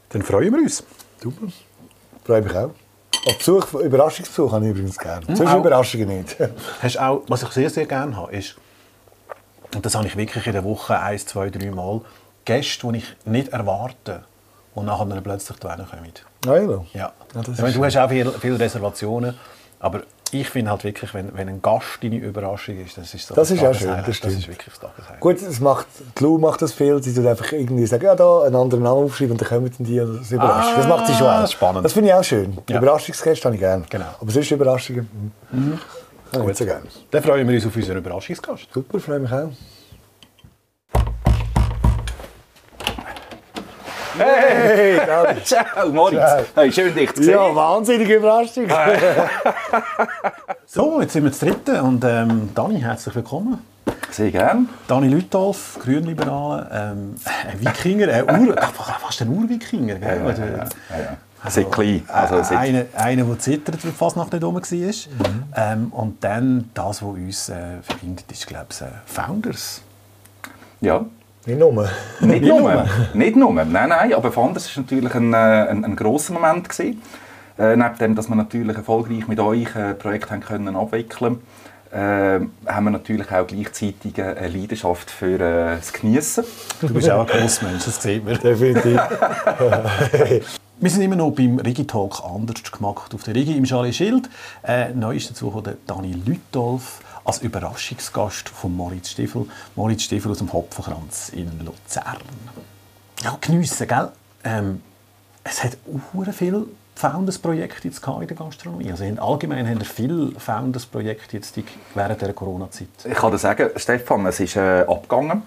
dann freuen wir uns. Super. Freue mich auch. Auf Besuch, Überraschungsbesuch habe ich übrigens gerne. Sonst auch. Überraschungen nicht. Hast auch, was ich sehr, sehr gerne habe, ist, und das habe ich wirklich in der Woche ein, zwei, drei Mal, Gäste, die ich nicht erwarte und nachher dann plötzlich da kommen. Ah, ja. Ja. Ja, das ich meine, du hast auch viele, viele Reservationen, aber ich finde halt wirklich, wenn, wenn ein Gast deine Überraschung ist, das ist so Das das ist auch schön, das Das ist wirklich das. Gut, es macht, die Lou macht das viel. Sie tut einfach irgendwie sagen, ja, da einen anderen Namen aufschreiben und dann kommen dann die und das überrascht. das macht sie schon Ah, auch. spannend. Das finde ich auch schön. Ja. Überraschungsgäste habe ich gerne. Genau. Aber sonst Überraschungen, mhm. habe ich so gerne. Dann freuen wir uns auf unseren Überraschungsgast. Super, freue mich auch. Hey, David. Ciao, Moritz. Ciao. Hey, schön dich zu sehen. Ja, wahnsinnige Überraschung. So, jetzt sind wir zu dritten und ähm, Dani, herzlich willkommen. Sehr gern. Dani Lütolf, Grünliberale, ähm, ein Wikinger, ein Ur, fast ein Urwikinger. Gell? Ja, ja, ja, ja. Seit klein. Also, Also, seit- einer, einer, der zittert, weil fast nach nicht rum war. Mhm. Ähm, und dann das, was uns äh, verbindet, ist, glaube ich, äh, Founders. ja. Nicht nur. Nicht nur. Nicht nur. Nein, nein. Aber Founders war natürlich ein, äh, ein, ein grosser Moment. Gewesen. Äh, neben dem, dass wir natürlich erfolgreich mit euch ein Projekt haben können abwickeln äh, haben wir natürlich auch gleichzeitig eine Leidenschaft für äh, das Geniessen. Du bist auch ein Grossmensch, das sieht man. Definitiv. Wir sind immer noch beim Rigi-Talk anders gemacht auf der Rigi im Chalet Schild. Äh, neu ist dazu der Dani Lütolf als Überraschungsgast von Moritz Stiefel. Moritz Stiefel aus dem Hopfenkranz in Luzern. Ja, geniessen, gell? Ähm, es hat sehr viel Founders-Projekte in der Gastronomie? Also allgemein haben wir viele Founders-Projekte während der Corona-Zeit. Ich kann dir sagen, Stefan, es ist äh, abgegangen.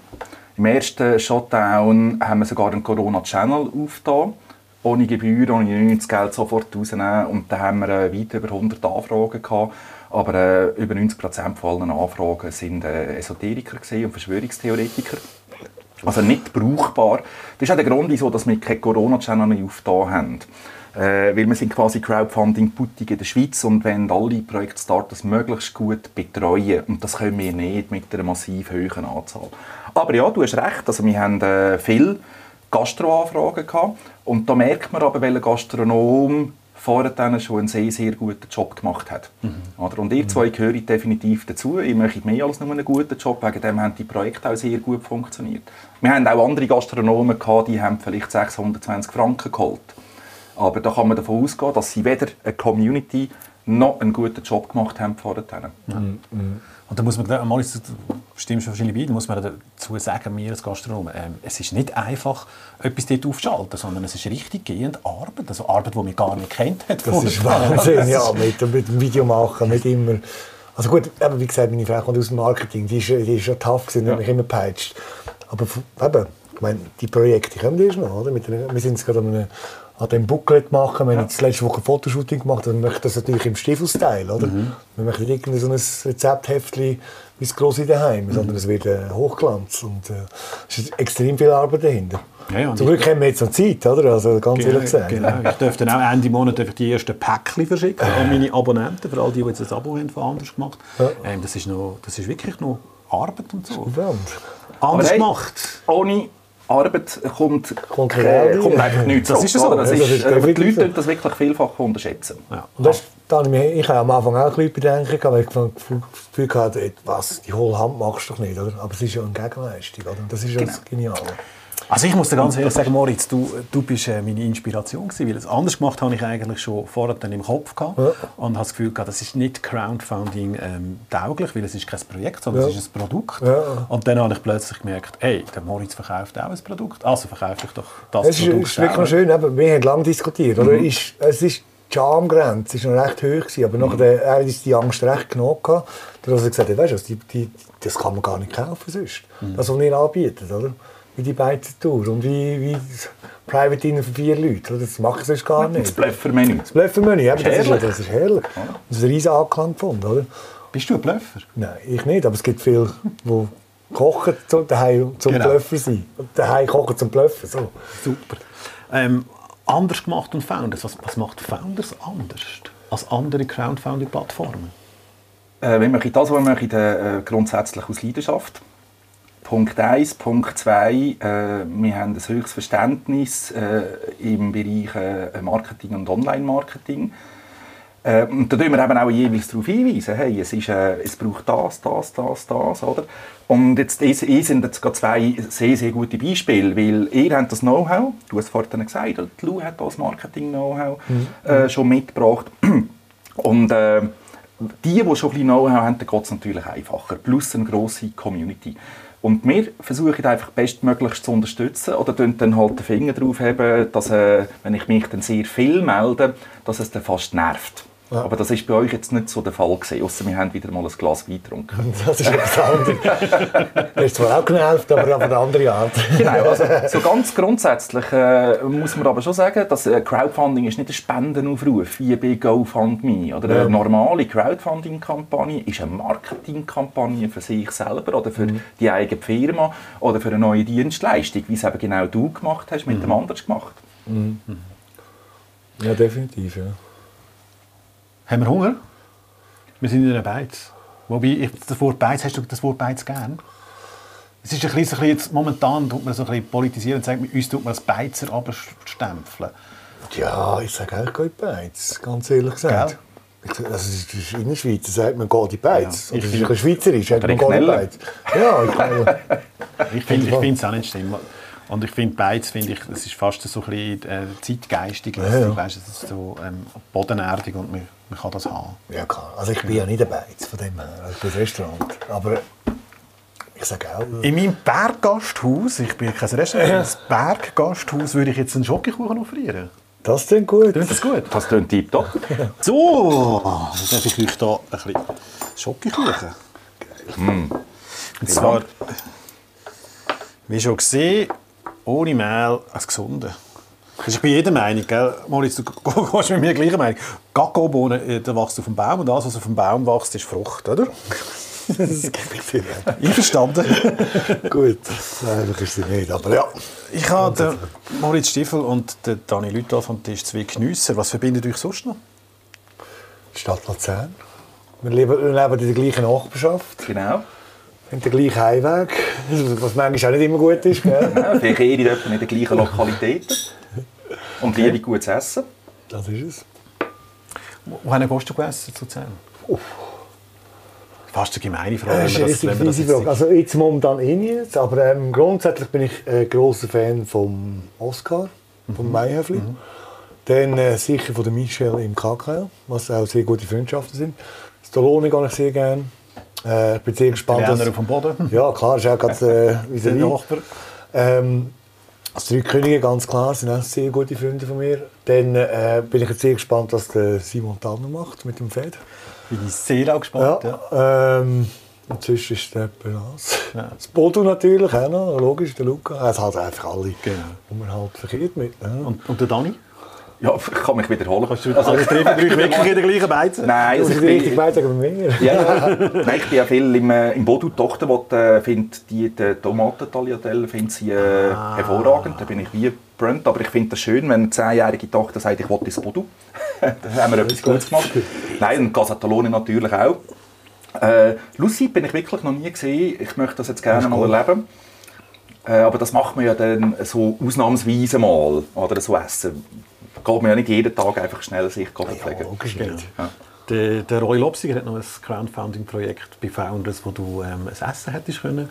Im ersten Shutdown haben wir sogar einen Corona-Channel aufgetan. Ohne Gebühr, ohne nichts, Geld sofort rausnehmen. Und da haben wir äh, weit über 100 Anfragen gehabt. Aber äh, über 90 Prozent von Anfragen sind äh, Esoteriker und Verschwörungstheoretiker. Also nicht brauchbar. Das ist auch der Grund, wieso dass wir keinen Corona-Channel mehr aufgetan haben. Äh, weil wir sind quasi Crowdfunding-Puttig in der Schweiz und wollen alle Projektstarters möglichst gut betreuen. Und das können wir nicht mit einer massiv hohen Anzahl. Aber ja, du hast recht, also wir haben äh, viele Gastroanfragen gehabt. Und da merkt man aber, welcher Gastronom vorher schon einen sehr, sehr guten Job gemacht hat. Mhm. Und ihr zwei gehören definitiv dazu. Ihr möchtet mehr als nur einen guten Job. Wegen dem haben die Projekte auch sehr gut funktioniert. Wir haben auch andere Gastronomen gehabt, die haben vielleicht 620 Franken geholt. Aber da kann man davon ausgehen, dass sie weder eine Community noch einen guten Job gemacht haben vorher. Mhm. Und da muss man, einmal stimmst du wahrscheinlich bei, da muss man dazu sagen, wir als Gastronomen, ähm, es ist nicht einfach, etwas dort aufzuschalten, sondern es ist richtig gehend Arbeit, also Arbeit, die man gar nicht kennt. Hat das ist Wahnsinn, ja, mit, mit dem Video machen, nicht immer... Also gut, eben, wie gesagt, meine Frau kommt aus dem Marketing, die ist, die ist schon tough gewesen, ja. mich immer peitscht. Aber eben, ich meine, die Projekte kommen erst noch, oder? Wir sind jetzt gerade an einem an dem Booklet machen. Wir ja. haben jetzt letzte Woche ein Fotoshooting gemacht, dann möchte das natürlich im Stiefel-Style, oder? Mhm. Wir möchten nicht irgendein so ein Rezeptheftchen wie das große daheim, mhm. sondern es wird ein Hochglanz und äh, es ist extrem viel Arbeit dahinter. Ja, Zum Glück haben wir jetzt noch Zeit, oder? Also ganz genau, ehrlich gesagt. Genau. Ich dürfte dann auch Ende Monat die ersten Päckchen verschicken an meine Abonnenten, für all die, die jetzt ein Abo haben von anders gemacht. Ja. Ähm, das, ist noch, das ist wirklich noch Arbeit und so. Anders gemacht. Ohne Arbeit kommt, kommt, äh, kommt einfach nichts Das ist so. Das ist, das ist die Leute so. das wirklich vielfach unterschätzen. Ja. Und das, da ich, ich habe am Anfang auch ein bisschen Bedenken weil ich das Gefühl hatte, was, die hohle Hand machst du doch nicht. Oder? Aber es ist ja eine Gegenleistung. Oder? Und das ist ja genau. das Geniale. Also ich muss dir ganz ehrlich sagen, Moritz, du, du bist äh, meine Inspiration gewesen, weil das anders gemacht habe ich eigentlich schon vorher dann im Kopf gehabt ja. und habe das Gefühl gehabt, das ist nicht Crowdfunding ähm, tauglich, weil es ist kein Projekt, sondern ja. es ist ein Produkt. Ja. Und dann habe ich plötzlich gemerkt, hey, der Moritz verkauft auch ein Produkt, also verkaufe ich doch das es Produkt. Es ist wirklich schön, aber wir haben lange diskutiert, oder? Mhm. Ist, es ist die Schamgrenze war noch recht hoch, gewesen, aber mhm. nachher er hat die Angst recht genug gehabt, dass er gesagt hat, weißt du, die, die, das kann man gar nicht kaufen sonst. Mhm. Das, was ihr anbietet, oder? Wie die beiden Tour und wie, wie Private Dinner für vier Leute. Das machen sie gar nicht. Das Blöffermenü. Das Blöffermenü, ja, das, ist, das ist herrlich. Das ist ein riesen Anklang gefunden, oder? Bist du ein Blöffer? Nein, ich nicht, aber es gibt viele, die kochen zum, daheim zum genau. Blöffer sein. Daheim kochen zum Blöffer, so. Super. Ähm, anders gemacht und Founders. Was, was macht Founders anders als andere Crowdfunding-Plattformen? Äh, wir machen das, was wir machen, äh, grundsätzlich aus Leidenschaft. Punkt 1. Punkt 2. Äh, wir haben ein höchstes Verständnis äh, im Bereich äh, Marketing und Online-Marketing. Äh, und da tun wir eben auch jeweils darauf hinweisen, hey, es, ist, äh, es braucht das, das, das, das, oder? Und jetzt ich, ich sind jetzt zwei sehr, sehr gute Beispiele, weil ihr habt das Know-how, du hast es vorhin gesagt, die Lou hat das Marketing-Know-how mhm. äh, schon mitgebracht. Und die, die schon ein bisschen Know-how haben, geht es natürlich einfacher, plus eine grosse Community. Und wir versuchen einfach bestmöglichst zu unterstützen oder dann halt den Finger drauf haben, dass, äh, wenn ich mich dann sehr viel melde, dass es dann fast nervt. Ja. Aber das ist bei euch jetzt nicht so der Fall gewesen, außer wir haben wieder mal ein Glas Wein getrunken. Das ist etwas anderes. das ist zwar auch genervt, aber auf eine andere Art. genau, also so ganz grundsätzlich äh, muss man aber schon sagen, dass äh, Crowdfunding ist nicht ein Spendenaufruf wie bei GoFundMe. Oder eine normale Crowdfunding-Kampagne ist eine Marketingkampagne für sich selber oder für mhm. die eigene Firma oder für eine neue Dienstleistung, wie es eben genau du gemacht hast, mit mhm. dem anderen gemacht. Mhm. Ja, definitiv, ja. Haben wir Hunger? Wir sind in einer Beiz. Wobei, ich, das Wort Beiz, hast du das Wort Beiz gern? Es ist ein bisschen, ein bisschen jetzt, momentan tut man so ein bisschen politisieren und sagt, uns tut man als Beizer abstempeln. Ja, ich sage auch geht Beiz, ganz ehrlich gesagt. Gell? Also, in der Schweiz sagt man geht die Beiz. Ja, ich ist Schweizerisch, sagt man geht die Beiz. Ja, ich, ich finde es auch nicht schlimm. Und ich finde beides, finde ich, es ist fast so ein bisschen äh, zeitgeistig. Ja, ja. Weißt, es ist so ähm, bodenerdig und man, man kann das haben. Ja klar, also ich bin ja, nicht Beiz von dem ich bin Restaurant. Aber ich sage auch... Äh, In meinem Berggasthaus, ich bin kein Restaurant, ja. das Berggasthaus würde ich jetzt einen Schokokuchen offerieren. Das klingt gut. Klingt das gut? Das klingt tiptop. So, dann darf ich euch hier ein bisschen Schokokuchen. Und zwar, wie schon gesehen, ohne Mehl als gesunde. Das ist bei jeder Meinung, gell? Moritz, du gehst mit mir gleicher Meinung. Kakaobohnen, äh, der wächst auf dem Baum und alles, was auf dem Baum wächst, ist Frucht, oder? Das gebe ich dir recht. Einverstanden? Gut, einfach ist sie nicht, aber ja. Ich habe den Moritz Stiefel und den Dani Lüthoff am Tisch zwei Geniesser. Was verbindet euch sonst noch? Die Stadt Luzern. Wir leben, wir leben in der gleichen Nachbarschaft, Genau. haben den gleichen Heimweg, was manchmal auch nicht immer gut ist. Gell? Ja, vielleicht eher in den gleichen Lokalitäten. Und liebe gutes Essen. Das ist es. Wo haben gehst du gegessen zu Luzern? Fast eine gemeine Frage. Das ist eine richtig fiese Frage. Also jetzt momentan eh nicht, aber ähm, grundsätzlich bin ich äh, grosser Fan vom Oscar, vom Mayhöfli. Dann äh, sicher von der Michelle im KKL, was auch sehr gute Freundschaften sind. Stallone gehe ich sehr gerne. Äh, ich bin sehr gespannt. Lerner dass- auf dem Boden. Ja, klar, ist auch gerade äh, Der Nachbar. ähm, Das Drei Könige, ganz klar, sind auch sehr gute Freunde von mir. Dann äh, bin ich jetzt sehr gespannt, was der Simon Tanner macht mit dem Fed. Bin ich sehr auch gespannt. Ja, Ja. Ähm, und sonst ist der Penas. Ja. Das Bodo natürlich auch noch, logisch, der Luca. Es hat einfach alle, Genau. wo man halt verkehrt mit. Ja. Und, und der Dani? Ja, ich kann mich wiederholen. Also, also treffen euch wirklich in der gleichen Beize? Nein, also ich ich richtig bin, weiter bei mir. ja. Nein, ich bin ja viel im, äh, im Bodu. Die Tochter die, äh, findet die, die Tomaten-Tagliatelle findet sie äh, hervorragend. Da bin ich wie brennt. Aber ich finde es schön, wenn eine zehnjährige Tochter sagt, ich will ins Bodu. Dann haben wir etwas Gutes gemacht. Nein, und Casatalone natürlich auch. Äh, Lucy bin ich wirklich noch nie gesehen. Ich möchte das jetzt gerne mal erleben. Äh, aber das macht man ja dann so ausnahmsweise mal. Oder so essen. Geht man ja nicht jeden Tag einfach schnell sich Ja, pflegen. logisch Genau. nicht. Der, der Roy Lopsiger hat noch ein Crowdfunding-Projekt bei Founders, wo du ähm, ein Essen hättest können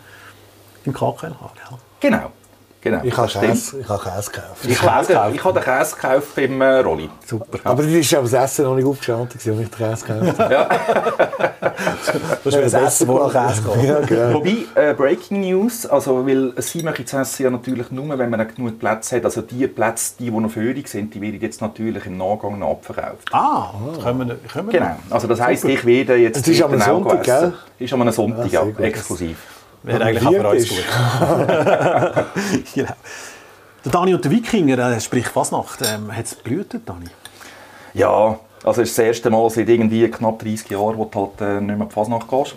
im KKL haben. Genau. Genau. Ich habe das. Käse, ich habe Käse gekauft. Ich habe den, ich habe den Käse gekauft beim äh, Rolli. Super. Aber das ist aber das Essen noch nicht aufgestanden, als ich den Käse gekauft habe. Das ist ein Essen, wo noch Käse geht. Ja, genau. Wobei, äh, Breaking News, also, weil sie möchten das Essen ja natürlich nur, wenn man genug Plätze hat. Also die Plätze, die, die noch führig sind, die werden jetzt natürlich im Nachgang noch abverkauft. Ah, können wir, können wir Genau. Also das heisst, ich werde jetzt Es ist am Sonntag, essen. gell? Ist am Sonntag, Ja, ja, exklusiv. Wäre eigentlich auch für uns gut. genau. Der Dani und der Wikinger, äh, sprich Fasnacht, ähm, hat es blühtet, Dani? Ja, also es ist das erste Mal seit irgendwie knapp 30 Jahren, wo du halt äh, nicht mehr auf Fasnacht gehst.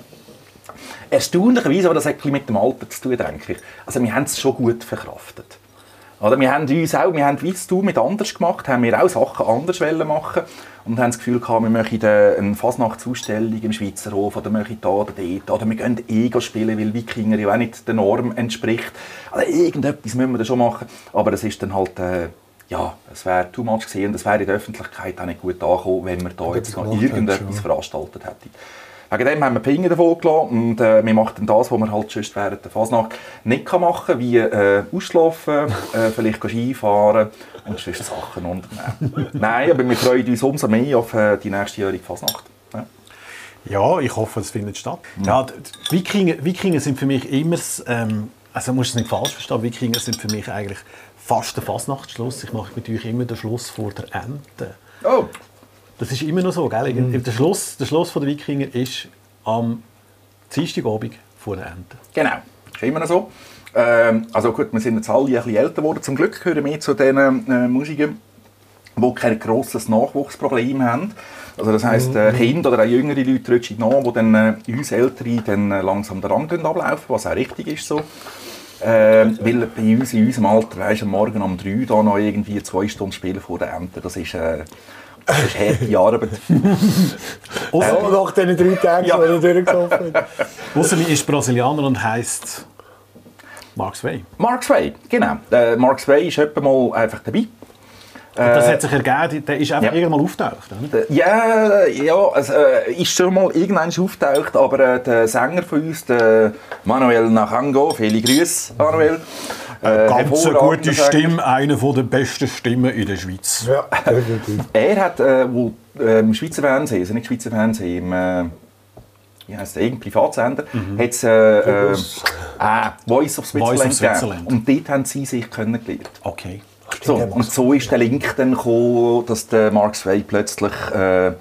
Erstaunlicherweise, aber das hat ein bisschen mit dem Alter zu tun, denke ich. Also wir haben es schon gut verkraftet. Oder wir haben uns auch, wir haben wie du mit anders gemacht, haben wir auch Sachen anders machen und haben das Gefühl gehabt, wir möchten eine Fasnachtsausstellung im Schweizer Hof oder möchten da oder dort oder wir gehen Ego spielen, weil Wikinger ja auch nicht der Norm entspricht. Also irgendetwas müssen wir da schon machen, aber es ist dann halt äh, ja, es wäre too much gewesen und es wäre in der Öffentlichkeit auch nicht gut angekommen, wenn wir da jetzt noch irgendetwas schon. veranstaltet hätten. Wegen dem haben wir Finger davon gelassen und äh, wir machen dann das, was man halt sonst während der Fasnacht nicht kann machen kann, wie äh, ausschlafen, äh, vielleicht Skifahren und sonst Sachen unternehmen. Nein, aber wir freuen uns umso mehr auf äh, die nächstjährige Fasnacht. Ja. Ja, ich hoffe, es findet statt. Ja, die die Wikinger, Wikinger sind für mich immer, ähm, also du musst es nicht falsch verstehen, Wikinger sind für mich eigentlich fast der Fasnachtsschluss. Ich mache mit euch immer den Schluss vor der Ente. Oh, Das ist immer noch so, gell? Der, Schluss, der Schluss von der Wikinger ist am Dienstagabend vor der Ente. Genau, ist immer noch so. Ähm, also gut, wir sind jetzt alle ein bisschen älter geworden. Zum Glück gehören wir zu den äh, Musikern, die kein grosses Nachwuchsproblem haben. Also das heisst, äh, Kinder oder auch jüngere Leute rutschen nach, die dann äh, uns Ältere dann äh, langsam den Rang ablaufen, was auch richtig ist so. Ähm, weil bei uns in unserem Alter, weißt, am Morgen um drei da noch irgendwie zwei Stunden spielen vor der Ente, das ist, äh, das ist harte Arbeit. Ja, nach diesen drei Tagen, Ja. die er durchgelaufen hat. Ausser ist Brasilianer und heisst Mark Sway. Mark Sway, genau. Äh, Mark Sway ist etwa mal einfach dabei. Das hat sich ergeben, der ist einfach ja. irgendwann auftaucht. Oder? Äh, Ja, ja, es äh, ist schon mal irgendwann auftaucht, aber äh, der Sänger von uns, der Manuel Nachango, viele Grüße, Manuel. Äh, Ganz eine gute. Stimme, eine der besten Stimmen in der Schweiz. Ja, definitiv. Er hat äh, wo, äh, im Schweizer Fernsehen, also nicht Schweizer Fernsehen, im äh, wie heisst der, irgendein Privatsender, hat's, äh, äh, ah, Voice of Switzerland, Voice of gegeben. Switzerland. Und dort haben sie sich kennengelernt. Okay. So, und so ist der Link dann gekommen, dass der Mark Sway plötzlich äh,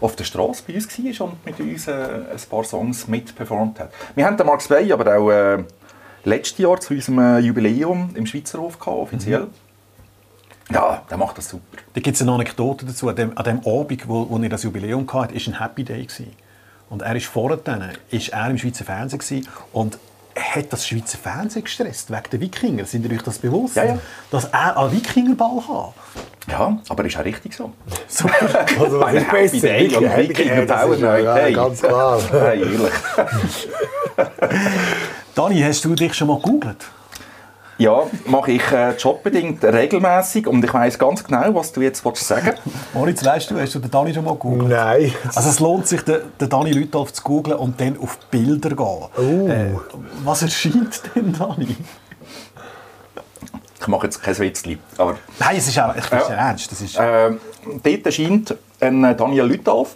auf der Straße bei uns war und mit uns äh, ein paar Songs mitperformt hat. Wir haben den Mark Sway aber auch äh, letztes Jahr zu unserem äh, Jubiläum im Schweizer Hof gehabt, offiziell. Mhm. Ja, der macht das super. Da gibt es eine Anekdote dazu. An dem, an dem Abend, wo, wo er das Jubiläum hatte, war ein Happy Day. Gewesen. Und er ist vorher dann, ist er im Schweizer Fernsehen gewesen und hat das Schweizer Fernsehen gestresst wegen der Wikinger. Sind ihr euch das bewusst? Ja, ja. Dass er einen Wikingerball hat? Ja, aber ist auch richtig so. Super. Also, was ist besser? Day und Wikinger Power Night. Ja, ganz klar. Hey, ehrlich. Dani, hast du dich schon mal gegoogelt? Ja, mache ich äh, jobbedingt regelmäßig und ich weiß ganz genau, was du jetzt willst sagen Moritz, weißt du, hast du den Dani schon mal gegoogelt? Nein. Also es lohnt sich, den, den Dani Lütolf zu googlen und dann auf Bilder gehen. Oh. Äh, was erscheint denn, Dani? Ich mache jetzt kein Witzli, aber Nein, es ist auch, ich Ja. ernst. Das ist, äh, dort erscheint ein äh, Daniel Lütolf.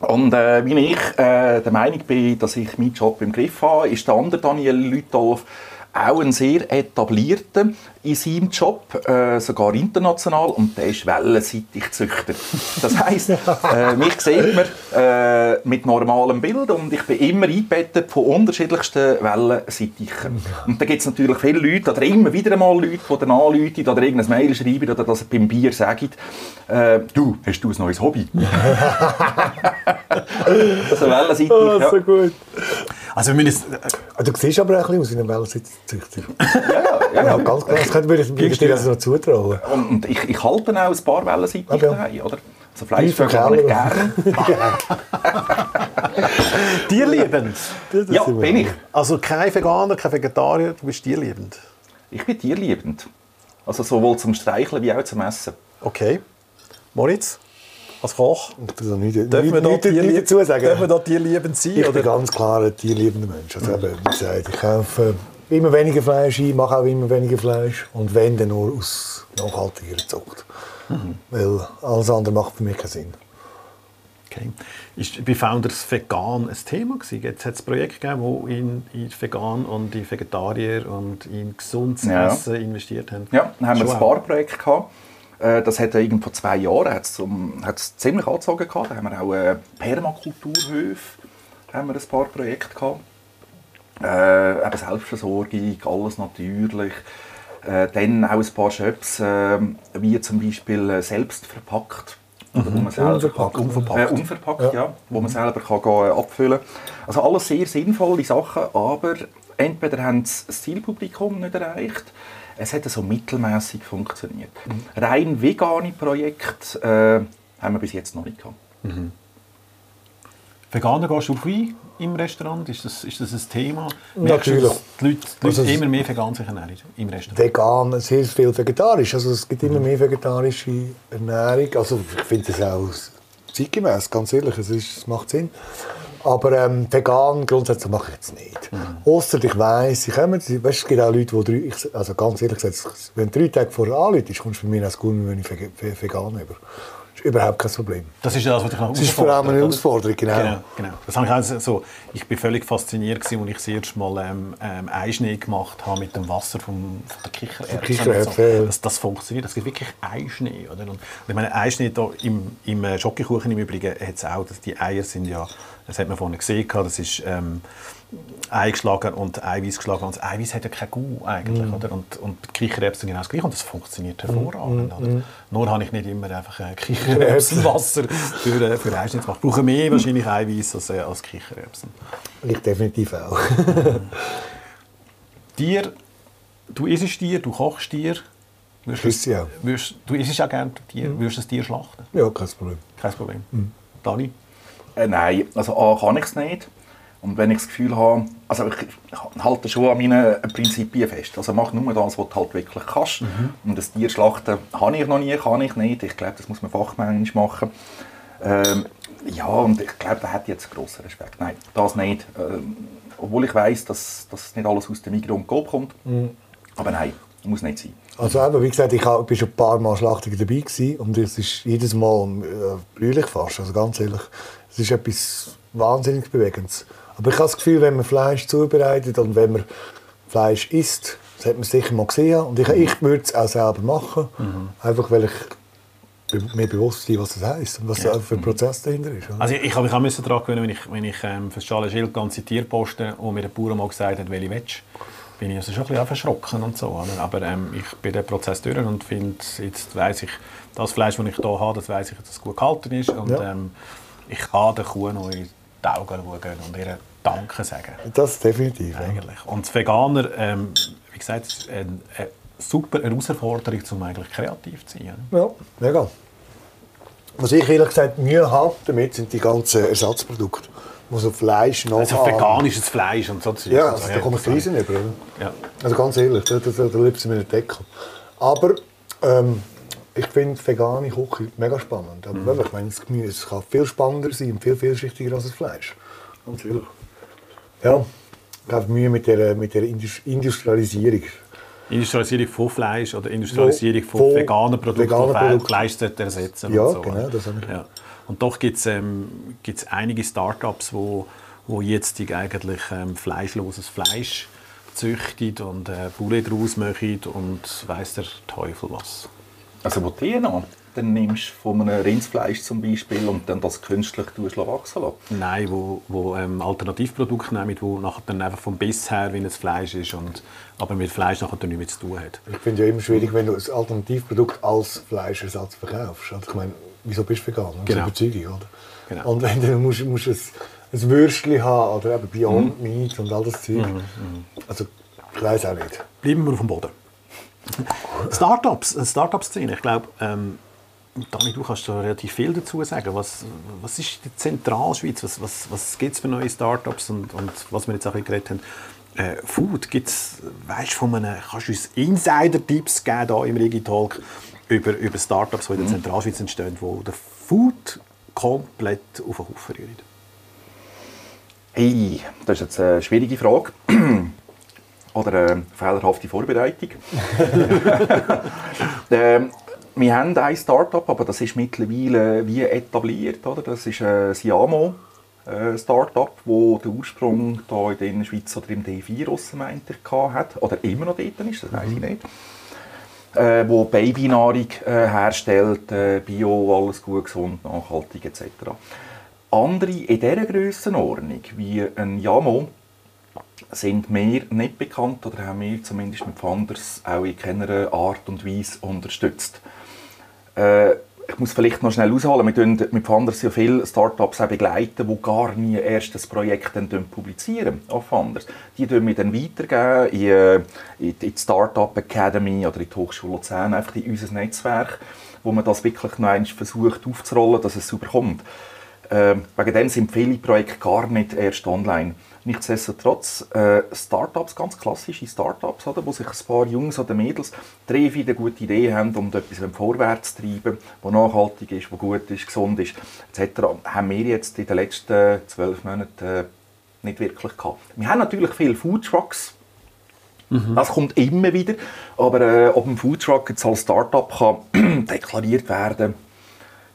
Und äh, wie ich äh, der Meinung bin, dass ich meinen Job im Griff habe, ist der andere Daniel Lütolf auch ein sehr etablierter in seinem Job, äh, sogar international, und der ist wellenseitig Züchter. Das heisst, äh, mich sieht man äh, mit normalem Bild und ich bin immer eingebettet von unterschiedlichsten Wellenseitigern. Und da gibt es natürlich viele Leute, oder immer wieder einmal Leute, die dann anrufen oder irgendein Mail schreiben oder das beim Bier sagen, äh, du, hast du ein neues Hobby? also wellenseitig, Oh, ja. so gut. Also wir müssen Ah, Du siehst aber auch ein bisschen aus wie ein Wellensitzzüchter. Ja, Ja, ganz klar. Das könnte ich dir also noch zutrauen. Und, und ich, ich halte auch ein paar Wellenseitig Okay. daheim, oder? Also Fleischvögel habe ich gerne. tierliebend. Das Ja, bin ich. Also kein Veganer, kein Vegetarier, du bist tierliebend. Ich bin tierliebend. Also sowohl zum Streicheln wie auch zum Essen. Okay. Moritz, als Koch, Ich darf nicht, dürfen nicht, wir da nicht, nicht dazu sagen. dürfen wir da tierliebend sein? Ich bin Oder? ganz klar ein tierliebender Mensch. Also eben, wie gesagt, ich kaufe immer weniger Fleisch ein, mache auch immer weniger Fleisch. Und wenn, dann nur aus nachhaltiger Zucht. Weil alles andere macht für mich keinen Sinn. Okay. Ist bei Founders Vegan ein Thema gewesen? Jetzt hat es Projekte gegeben, wo in, in Vegan und in Vegetarier und in gesundes Ja. Essen investiert haben. Ja, dann haben wir Schon ein auch. Sparprojekt gehabt. Äh, Das hat ja irgend vor zwei Jahren hat's zum, hat's ziemlich angezogen gehabt. Da haben wir auch äh, Permakulturhöfe, haben wir ein paar Projekte gehabt. Äh, eben Selbstversorgung, alles natürlich. Äh, dann auch ein paar Shops, äh, wie zum Beispiel äh, selbst verpackt. Oder wo man selber Unverpackt. kann, Unverpackt. Äh, unverpackt, ja. Wo man selber kann gehen, äh, abfüllen Also alles sehr sinnvolle Sachen, aber entweder haben sie das Zielpublikum nicht erreicht, es hat so mittelmäßig funktioniert. Rein vegane Projekte äh, haben wir bis jetzt noch nicht gehabt. Veganer gehst du auf Wein im Restaurant? Ist das, ist das ein Thema? Natürlich. du, die Leute, die Leute Also immer mehr vegan sich ernähren im Restaurant? Vegan, sehr viel vegetarisch. Also es gibt immer mehr vegetarische Ernährung. Also ich finde das auch zeitgemäß, ganz ehrlich. Es, ist, es macht Sinn. Aber ähm, vegan grundsätzlich mache ich jetzt nicht. Ausser ich weiss, ich komme, weißt, es gibt auch Leute, die drei, ich, also ganz ehrlich gesagt, wenn du drei Tage vorher anläutest, kommst du bei mir als gut, wenn ich vegan über. Das ist überhaupt kein Problem. Das ist das, was ich noch Das ist vor allem eine Herausforderung, genau. Genau, genau. Das habe ich also so. Ich bin völlig fasziniert gewesen, als ich das erste Mal ähm, ähm, Eischnee gemacht habe mit dem Wasser vom, von der ja. so. das, das funktioniert. Es gibt wirklich Eischnee, oder? Und ich meine, Eischnee da im, im äh, Schokokuchen im Übrigen hat es auch. Dass die Eier sind ja, das hat man vorhin gesehen, das ist ähm, Ei geschlagen und Eiweiß geschlagen. Und das Eiweiß hat ja kein Gu eigentlich, Mm. oder? Und, und die Kichererbsen genau das gleiche. Und das funktioniert hervorragend. Mm, oder? Nur habe ich nicht immer einfach äh, Kichererbsenwasser für, äh, für Eischnee gemacht. Ich brauche mehr wahrscheinlich Eiweiß als, äh, als Kichererbsen. Ich definitiv auch. Tier, du isst Tier, du kochst Tier. Würdest sie auch. Würdest, du isst auch gerne Tier. Würdest du ein Tier schlachten? ja, kein Problem. Kein Problem. Dani? Äh, nein, also A kann ich es nicht. Und wenn ich das Gefühl habe, also ich halte schon an meinen Prinzipien fest. Also mach nur das, was du halt wirklich kannst. Und das Tier schlachten habe ich noch nie, kann ich nicht. Ich glaube, das muss man fachmännisch machen. Ähm, ja, und ich glaube, da hat jetzt grossen Respekt. Nein, das nicht. Ähm, obwohl ich weiß, dass, dass nicht alles aus dem Migros und Coop kommt. Aber nein, muss nicht sein. Also eben, wie gesagt, ich war schon ein paar Mal Schlachtungen dabei gewesen, und es ist jedes Mal äh, brühlich fast, also ganz ehrlich. Es ist etwas wahnsinnig Bewegendes. Aber ich habe das Gefühl, wenn man Fleisch zubereitet und wenn man Fleisch isst, Das hat man sicher mal gesehen. Und ich, ich würde es auch selber machen. Einfach weil ich mir bewusst bin, was das heisst und was ja. für ein Prozess dahinter ist. Also ich, ich habe mich auch daran gewöhnen, wenn ich, wenn ich ähm, für Charles Schild ganze Tiere poste und mir der Bauer mal gesagt hat, welche willst bin ich also schon ein bisschen verschrocken und so. Oder? Aber ähm, ich bin den Prozess durch und finde, jetzt weiss ich, das Fleisch, das ich hier habe, das weiss ich, dass es gut gehalten ist und ja. ähm, ich kann der Kuh noch in die Augen schauen und ihr Danke sagen. Das definitiv. Eigentlich. Ja. Und als Veganer, ähm, wie gesagt, eine, eine super Herausforderung, um eigentlich kreativ zu sein. Ja, mega. Was ich ehrlich gesagt Mühe habe damit, sind die ganzen Ersatzprodukte. Also Fleisch noch Also veganisches Fleisch und so. Ja, also, da kommen Friesen über. Ja. Also ganz ehrlich, da, da, da, da liebt mir einen Deckel. Aber ähm, ich finde vegane Küche mega spannend. Aber mhm. ich meine, das Gemüse kann viel spannender sein und viel vielschichtiger als das Fleisch. Ganz ehrlich. Ja, ich habe Mühe mit der, mit der Industrialisierung. Industrialisierung von Fleisch oder Industrialisierung von, von veganen Produkten, veganen Produkte. Fleisch ersetzen. Ja, und so. genau. Das habe ich. Ja. Und doch gibt es ähm, einige Start-ups, wo, wo jetzt eigentlich ähm, fleischloses Fleisch züchten und äh, Bulle draus machen und weiß der Teufel was. Also wo die noch? dann nimmst von einem Rindsfleisch zum Beispiel und dann das künstlich wachsen lässt? Nein, wo, wo ähm, Alternativprodukte nehmen, wo nachher dann einfach vom Biss her wie ein Fleisch ist und aber mit Fleisch nachher nichts mehr zu tun hat. Ich finde ja immer schwierig, wenn du ein Alternativprodukt als Fleischersatz verkaufst. Also ich meine, wieso bist du vegan? Das genau. ist Überzeugung, oder? Genau. Und wenn du musst, musst ein, ein Würstchen haben oder eben Beyond mhm. Meat und all das Zeug. Mhm. mhm. Also ich weiß auch nicht. Bleiben wir auf dem Boden. Startups, Startup-Szene. Ich glaube, ähm, Dani, du kannst da relativ viel dazu sagen. Was, was ist die Zentralschweiz? Was, was, was gibt es für neue Startups und, und was wir jetzt auch geredet haben? Äh, Food, gibt's, weißt, von einem, kannst du uns Insider-Tipps geben hier im Regitalk über, über Startups, die in der mhm. Zentralschweiz entstehen, wo der Food komplett auf den Haufen rühren? Hey, das ist jetzt eine schwierige Frage. Oder eine fehlerhafte Vorbereitung. ähm, wir haben ein Startup, aber das ist mittlerweile wie etabliert. Oder? Das ist ein Siamo. Äh, Startup, wo der Ursprung hier in der Schweiz oder im D4 meint hat oder immer noch dort ist, das weiß ich mhm. nicht. Äh, wo Babynahrung äh, herstellt, äh, Bio, alles gut, gesund, nachhaltig etc. Andere in dieser Grössenordnung, wie ein Yamo, sind mir nicht bekannt oder haben wir zumindest mit Fanders auch in keiner Art und Weise unterstützt. Äh, ich muss vielleicht noch schnell ausholen, wir begleiten mit Fanders ja viele Startups auch begleiten, die gar nie erst das Projekt dann publizieren auf Fanders. Die tun wir dann weitergeben in, in die Startup Academy oder in die Hochschule Luzern, einfach in unser Netzwerk, wo man das wirklich noch einmal versucht aufzurollen, dass es super kommt. Äh, wegen dem sind viele Projekte gar nicht erst online. Nichtsdestotrotz äh, Startups, ganz klassische Startups, oder, wo sich ein paar Jungs oder Mädels drei, vier gute Ideen haben, um etwas vorwärts zu treiben, das nachhaltig ist, das gut ist, gesund ist, etc., haben wir jetzt in den letzten zwölf Monaten äh, nicht wirklich gehabt. Wir haben natürlich viele Foodtrucks, Mhm. Das kommt immer wieder. Aber äh, ob ein Foodtruck jetzt als Startup kann deklariert werden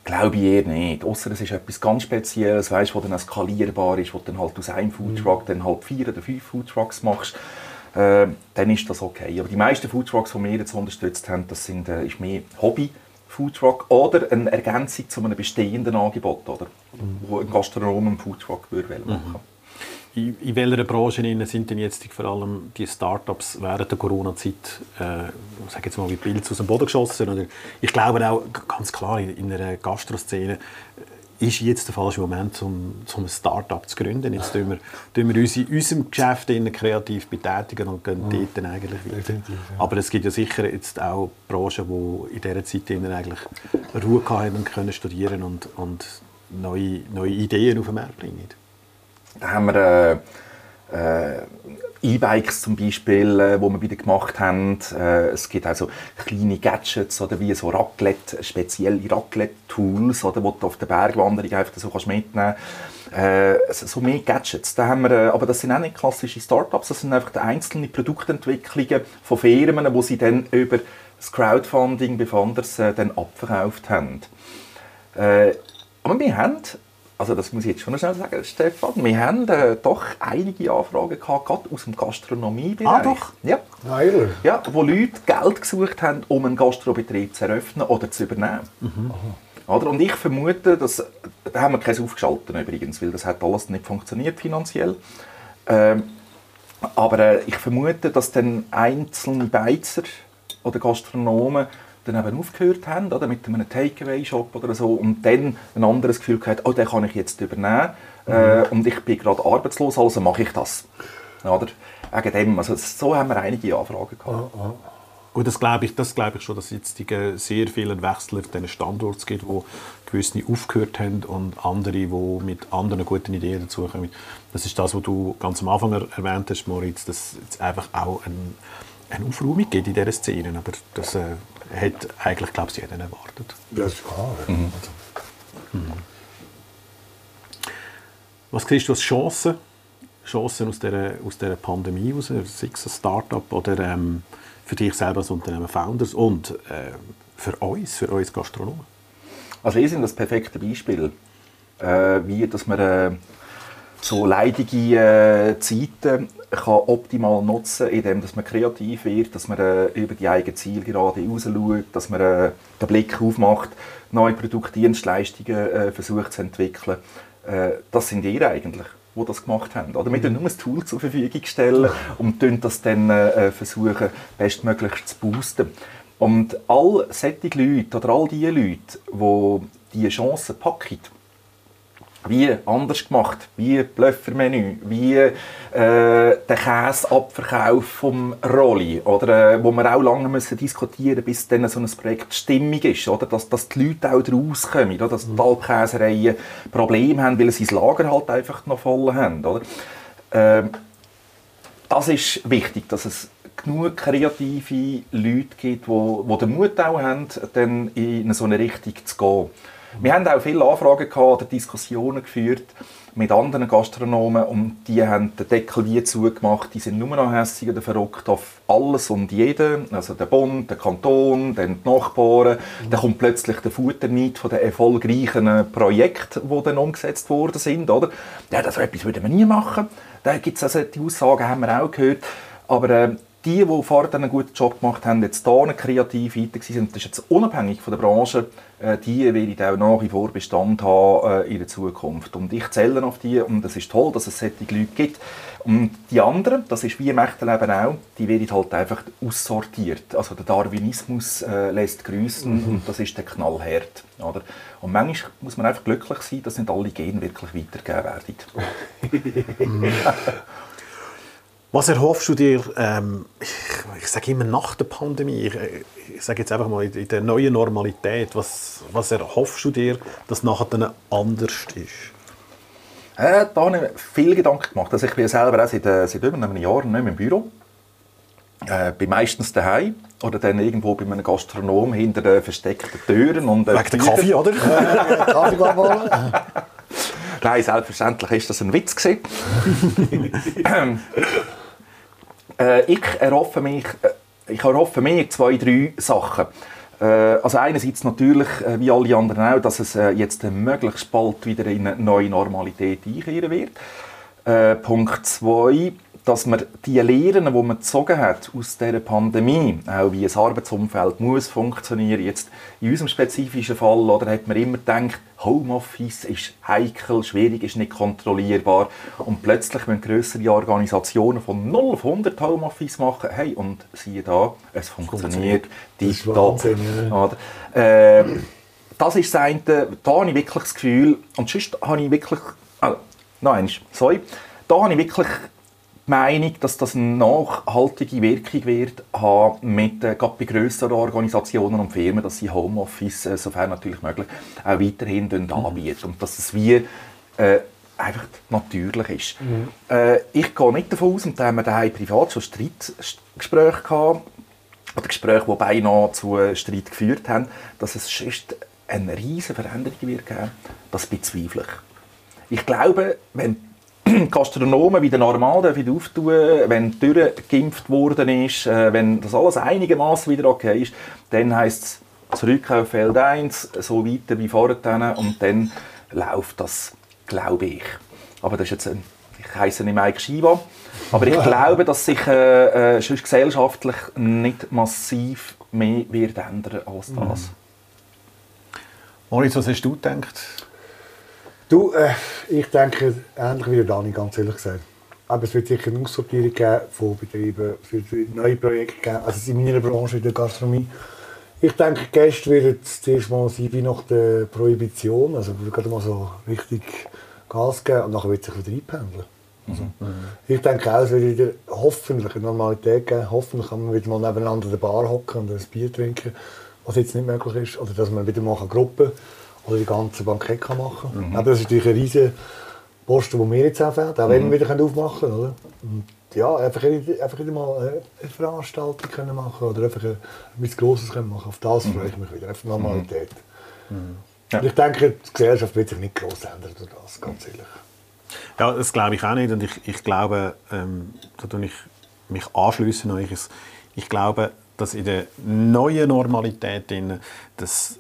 Glaube ich eher nicht. Außer es ist etwas ganz Spezielles, weißt, wo dann skalierbar ist, wo du dann halt aus einem Foodtruck mhm. dann halt vier oder fünf Foodtrucks machst. Äh, dann ist das okay. Aber die meisten Foodtrucks, die wir jetzt unterstützt haben, das sind, äh, ist mehr Hobby. Foodtruck oder eine Ergänzung zu einem bestehenden Angebot, oder? Mhm. wo ein Gastronom einen Foodtruck würde machen mhm. In, in welcher Branche sind denn jetzt vor allem die Startups während der Corona-Zeit, äh, sage jetzt mal, wie Pilze aus dem Boden geschossen? Oder ich glaube auch ganz klar in, in einer Gastroszene äh, ist jetzt der falsche Moment, um, um ein Start-up zu gründen. Jetzt tun wir, tun wir uns in unserem Geschäft kreativ betätigen und gehen mhm. dort dann eigentlich weiter. Ja. Aber es gibt ja sicher jetzt auch Branchen, die in dieser Zeit eigentlich Ruhe hatten und können studieren und, und neue, neue Ideen auf den Markt bringen. Da haben wir äh, äh, E-Bikes zum Beispiel, äh, wo wir wieder gemacht haben. Äh, es gibt also kleine Gadgets oder wie so Raclette, spezielle Raclette-Tools, oder, die du auf der Bergwanderung einfach so kannst mitnehmen. Äh, so mehr Gadgets. Da haben wir, äh, aber das sind auch nicht klassische Startups, das sind einfach einzelne Produktentwicklungen von Firmen, die sie dann über das Crowdfunding befanders äh, dann abverkauft haben. Äh, aber wir haben also das muss ich jetzt schon noch schnell sagen, Stefan, wir haben äh, doch einige Anfragen gehabt, gerade aus dem Gastronomiebereich. Ah, doch? Ja. Nein, Ja, wo Leute Geld gesucht haben, um einen Gastrobetrieb zu eröffnen oder zu übernehmen. Oder? Und ich vermute, dass, da haben wir keins aufgeschaltet übrigens, weil das hat alles nicht funktioniert finanziell. Ähm, aber äh, ich vermute, dass dann einzelne Beizer oder Gastronomen dann eben aufgehört haben, oder, mit einem Takeaway-Shop oder so, und dann ein anderes Gefühl gehabt, oh, den kann ich jetzt übernehmen, äh, und ich bin gerade arbeitslos, also mache ich das. Oder? Wegen dem, also so haben wir einige Anfragen gehabt. Gut, das glaube ich, das glaube ich schon, dass es jetzt die, sehr viele Wechsel auf diesen Standorten gibt, wo gewisse aufgehört haben und andere, die mit anderen guten Ideen dazukommen. Das ist das, was du ganz am Anfang er- erwähnt hast, Moritz, dass es einfach auch ein, eine Aufräumung gibt in dieser Szene. Aber das äh, hat eigentlich, glaube ich, jeder erwartet. Das ist klar. ja. Was siehst du als Chancen? Chancen aus dieser, aus dieser Pandemie heraus, sei es ein Start-up oder ähm, für dich selber als Unternehmen Founders und äh, für uns, für uns Gastronomen? Also wir sind das perfekte Beispiel, äh, wie dass man äh, so leidige äh, Zeiten kann optimal nutzen indem dass man kreativ wird, dass man äh, über die eigenen Ziele gerade rausschaut, dass man äh, den Blick aufmacht, neue Produkte, Dienstleistungen äh, versucht zu entwickeln. Äh, das sind ihr eigentlich, die das gemacht haben. Oder? Wir stellen nur ein Tool zur Verfügung stellen und das dann äh, versuchen, bestmöglich zu boosten. Und all solche Leute oder all die Leute, die diese Chancen packen, wie anders gemacht, wie Blöffermenü, wie äh, der Käseabverkauf vom Rolli, oder, äh, wo wir auch lange müssen diskutieren bis dann so ein Projekt stimmig ist, oder, dass, dass die Leute auch rauskommen, oder, dass die Alpkäsereien Probleme haben, weil sie das Lager halt einfach noch voll haben. Oder. Ähm, das ist wichtig, dass es genug kreative Leute gibt, die, die den Mut auch haben, dann in so eine Richtung zu gehen. Wir haben auch viele Anfragen gehabt oder Diskussionen geführt mit anderen Gastronomen und die haben den Deckel wie zugemacht. Die sind nur noch hässig oder verrückt auf alles und jeden. Also der Bund, der Kanton, dann die Nachbarn. Dann kommt plötzlich der Futterneid von den erfolgreichen Projekten, die dann umgesetzt worden sind. Oder? Ja, das so etwas würden wir nie machen. Da gibt es also die Aussagen, haben wir auch gehört. Aber äh, die, die vorher einen guten Job gemacht haben, jetzt hier kreativ weiter sind, das ist jetzt unabhängig von der Branche, äh, die werden auch nach wie vor Bestand haben äh, in der Zukunft. Und ich zähle auf die und es ist toll, dass es solche Leute gibt. Und die anderen, das ist wie im echten Leben auch, die werden halt einfach aussortiert. Also der Darwinismus äh, lässt grüßen und das ist der knallhart. Oder? Und manchmal muss man einfach glücklich sein, dass nicht alle Gene wirklich weitergegeben werden. Was erhoffst du dir, ähm, ich, ich sage immer nach der Pandemie, ich, ich sage jetzt einfach mal in, der neuen Normalität, was, was erhoffst du dir, dass nachher dann anders ist? Äh, da habe ich viel Gedanken gemacht. Also ich bin selber auch seit, äh, seit über einem Jahr nicht mehr im Büro. Äh, bin meistens daheim oder dann irgendwo bei einem Gastronom hinter den versteckten Türen. Und, äh, Wegen der Kaffee, oder? Kaffee abholen? Nein, selbstverständlich ist das ein Witz. äh, ich erhoffe mich, äh, ich erhoffe mir zwei, drei Sachen. Äh, also einerseits natürlich, äh, wie alle anderen auch, dass es jetzt möglichst bald wieder in eine neue Normalität einkehren wird. Punkt zwei, dass man die Lehren, die man gezogen hat aus dieser Pandemie, auch wie ein Arbeitsumfeld muss funktionieren, jetzt in unserem spezifischen Fall, oder hat man immer gedacht, Homeoffice ist heikel, schwierig, ist nicht kontrollierbar. Und plötzlich müssen grössere Organisationen von 0 auf 100 Homeoffice machen, hey, und siehe da, es funktioniert, ja. Oder? Ähm, das ist das eine, da habe ich wirklich das Gefühl, und sonst habe ich wirklich, also, noch eins, sorry, da habe ich wirklich Meinung, dass das eine nachhaltige Wirkung wird haben mit, äh, gerade bei grösseren Organisationen und Firmen, dass sie Homeoffice, äh, sofern natürlich möglich, auch weiterhin mhm. anbieten und dass es wie äh, einfach natürlich ist. Äh, ich gehe nicht davon aus, und da haben wir daheim privat schon Streitgespräche gehabt, oder Gespräche, die beinahe zu äh, Streit geführt haben, dass es sonst eine riesige Veränderung wird geben. Das bezweifle ich. Ich glaube, wenn Gastronomen wieder normal dürfen auftun wenn die Tür geimpft worden ist, äh, wenn das alles einigermaßen wieder okay ist, dann heisst es zurück auf Feld 1, so weiter wie vorher und dann läuft das. glaube ich. Aber das ist jetzt ein, ich heiße nicht Mike Shiva, aber ich glaube, dass sich äh, äh, sonst gesellschaftlich nicht massiv mehr wird ändern als das. Mhm. Moritz, was hast du gedacht? Du, äh, ich denke ähnlich wie Dani, ganz ehrlich gesagt. Aber es wird sicher eine Aussortierung geben von Betrieben für neue Projekte geben. Also in meiner Branche, in der Gastronomie. Ich denke, Gäste werden zuerst mal sein wie nach der Prohibition. Also gerade mal so richtig Gas geben und dann wird sich wieder einpendeln. Also, mhm. Ich denke auch, es wird wieder hoffentlich eine Normalität geben. Hoffentlich kann man wieder mal nebeneinander in der Bar hocken und ein Bier trinken, was jetzt nicht möglich ist. Oder dass man wieder mal Gruppen oder die ganze Bankett kann machen kann. Mhm. Aber das ist natürlich eine riesige Posten, die mir jetzt anfällt, auch wenn mhm. wir wieder aufmachen können. Oder? Und ja, einfach, einfach wieder mal eine Veranstaltung können machen oder einfach etwas Grosses können machen Auf das freue ich mich wieder, einfach Normalität. Mhm. Ja. ich denke, die Gesellschaft wird sich nicht groß ändern durch das, ganz ehrlich. Ja, das glaube ich auch nicht und ich, ich glaube, ähm, da tue ich mich anschließen an euch. Ich glaube, dass in der neuen Normalität drin, dass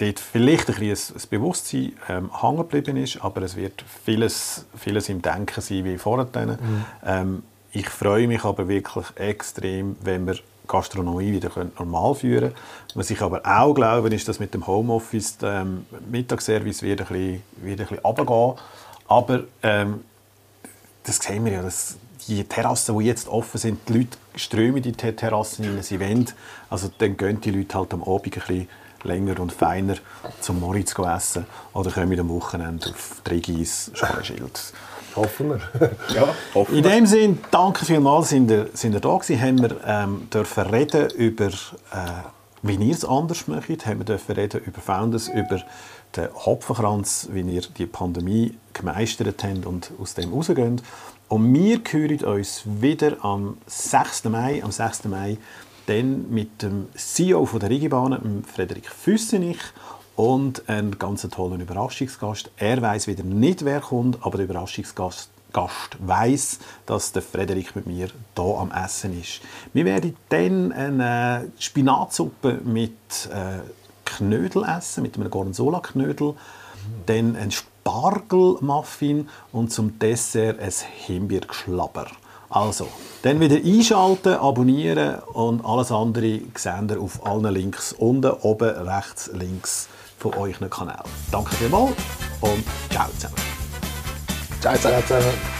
dort vielleicht ein, ein Bewusstsein ähm, hängen geblieben ist, aber es wird vieles, vieles im Denken sein wie vorher. Mhm. Ähm, ich freue mich aber wirklich extrem, wenn wir Gastronomie wieder normal führen können. Was ich aber auch glaube, ist, dass mit dem Homeoffice der ähm, Mittagsservice wieder ein bisschen, wieder ein bisschen runtergehen. Aber ähm, das sehen wir ja, dass die Terrassen, die jetzt offen sind, die Leute strömen in die Terrassen rein, sie wollen. Also dann gehen die Leute halt am Abend ein bisschen länger und feiner zum Moritz essen oder kommen am Wochenende auf Drigis Schalenschilds. Hoffen wir. ja, hoffen In dem Sinne, danke vielmals, sind ihr, sind ihr da gewesen, haben wir ähm, dürfen reden über, äh, wie ihr es anders macht, haben wir dürfen reden über Founders, über den Hopfenkranz, wie ihr die Pandemie gemeistert habt und aus dem rausgeht. Und wir hören uns wieder am 6. Mai, am 6. Mai dann mit dem CEO von der Rigibahn, Frederik Füssenich, und einen ganz tollen Überraschungsgast. Er weiß wieder nicht, wer kommt, aber der Überraschungsgast Gast weiß, dass der Frederik mit mir hier am Essen ist. Wir werden dann eine Spinatsuppe mit äh, Knödel essen, mit einem Gorgonzola-Knödel, dann ein Spargelmuffin und zum Dessert ein Himbeergeschlabber. Also, dann wieder einschalten, abonnieren und alles andere seht ihr auf allen Links unten, oben, rechts, links von euren Kanälen. Danke vielmals und ciao zusammen. Ciao zusammen.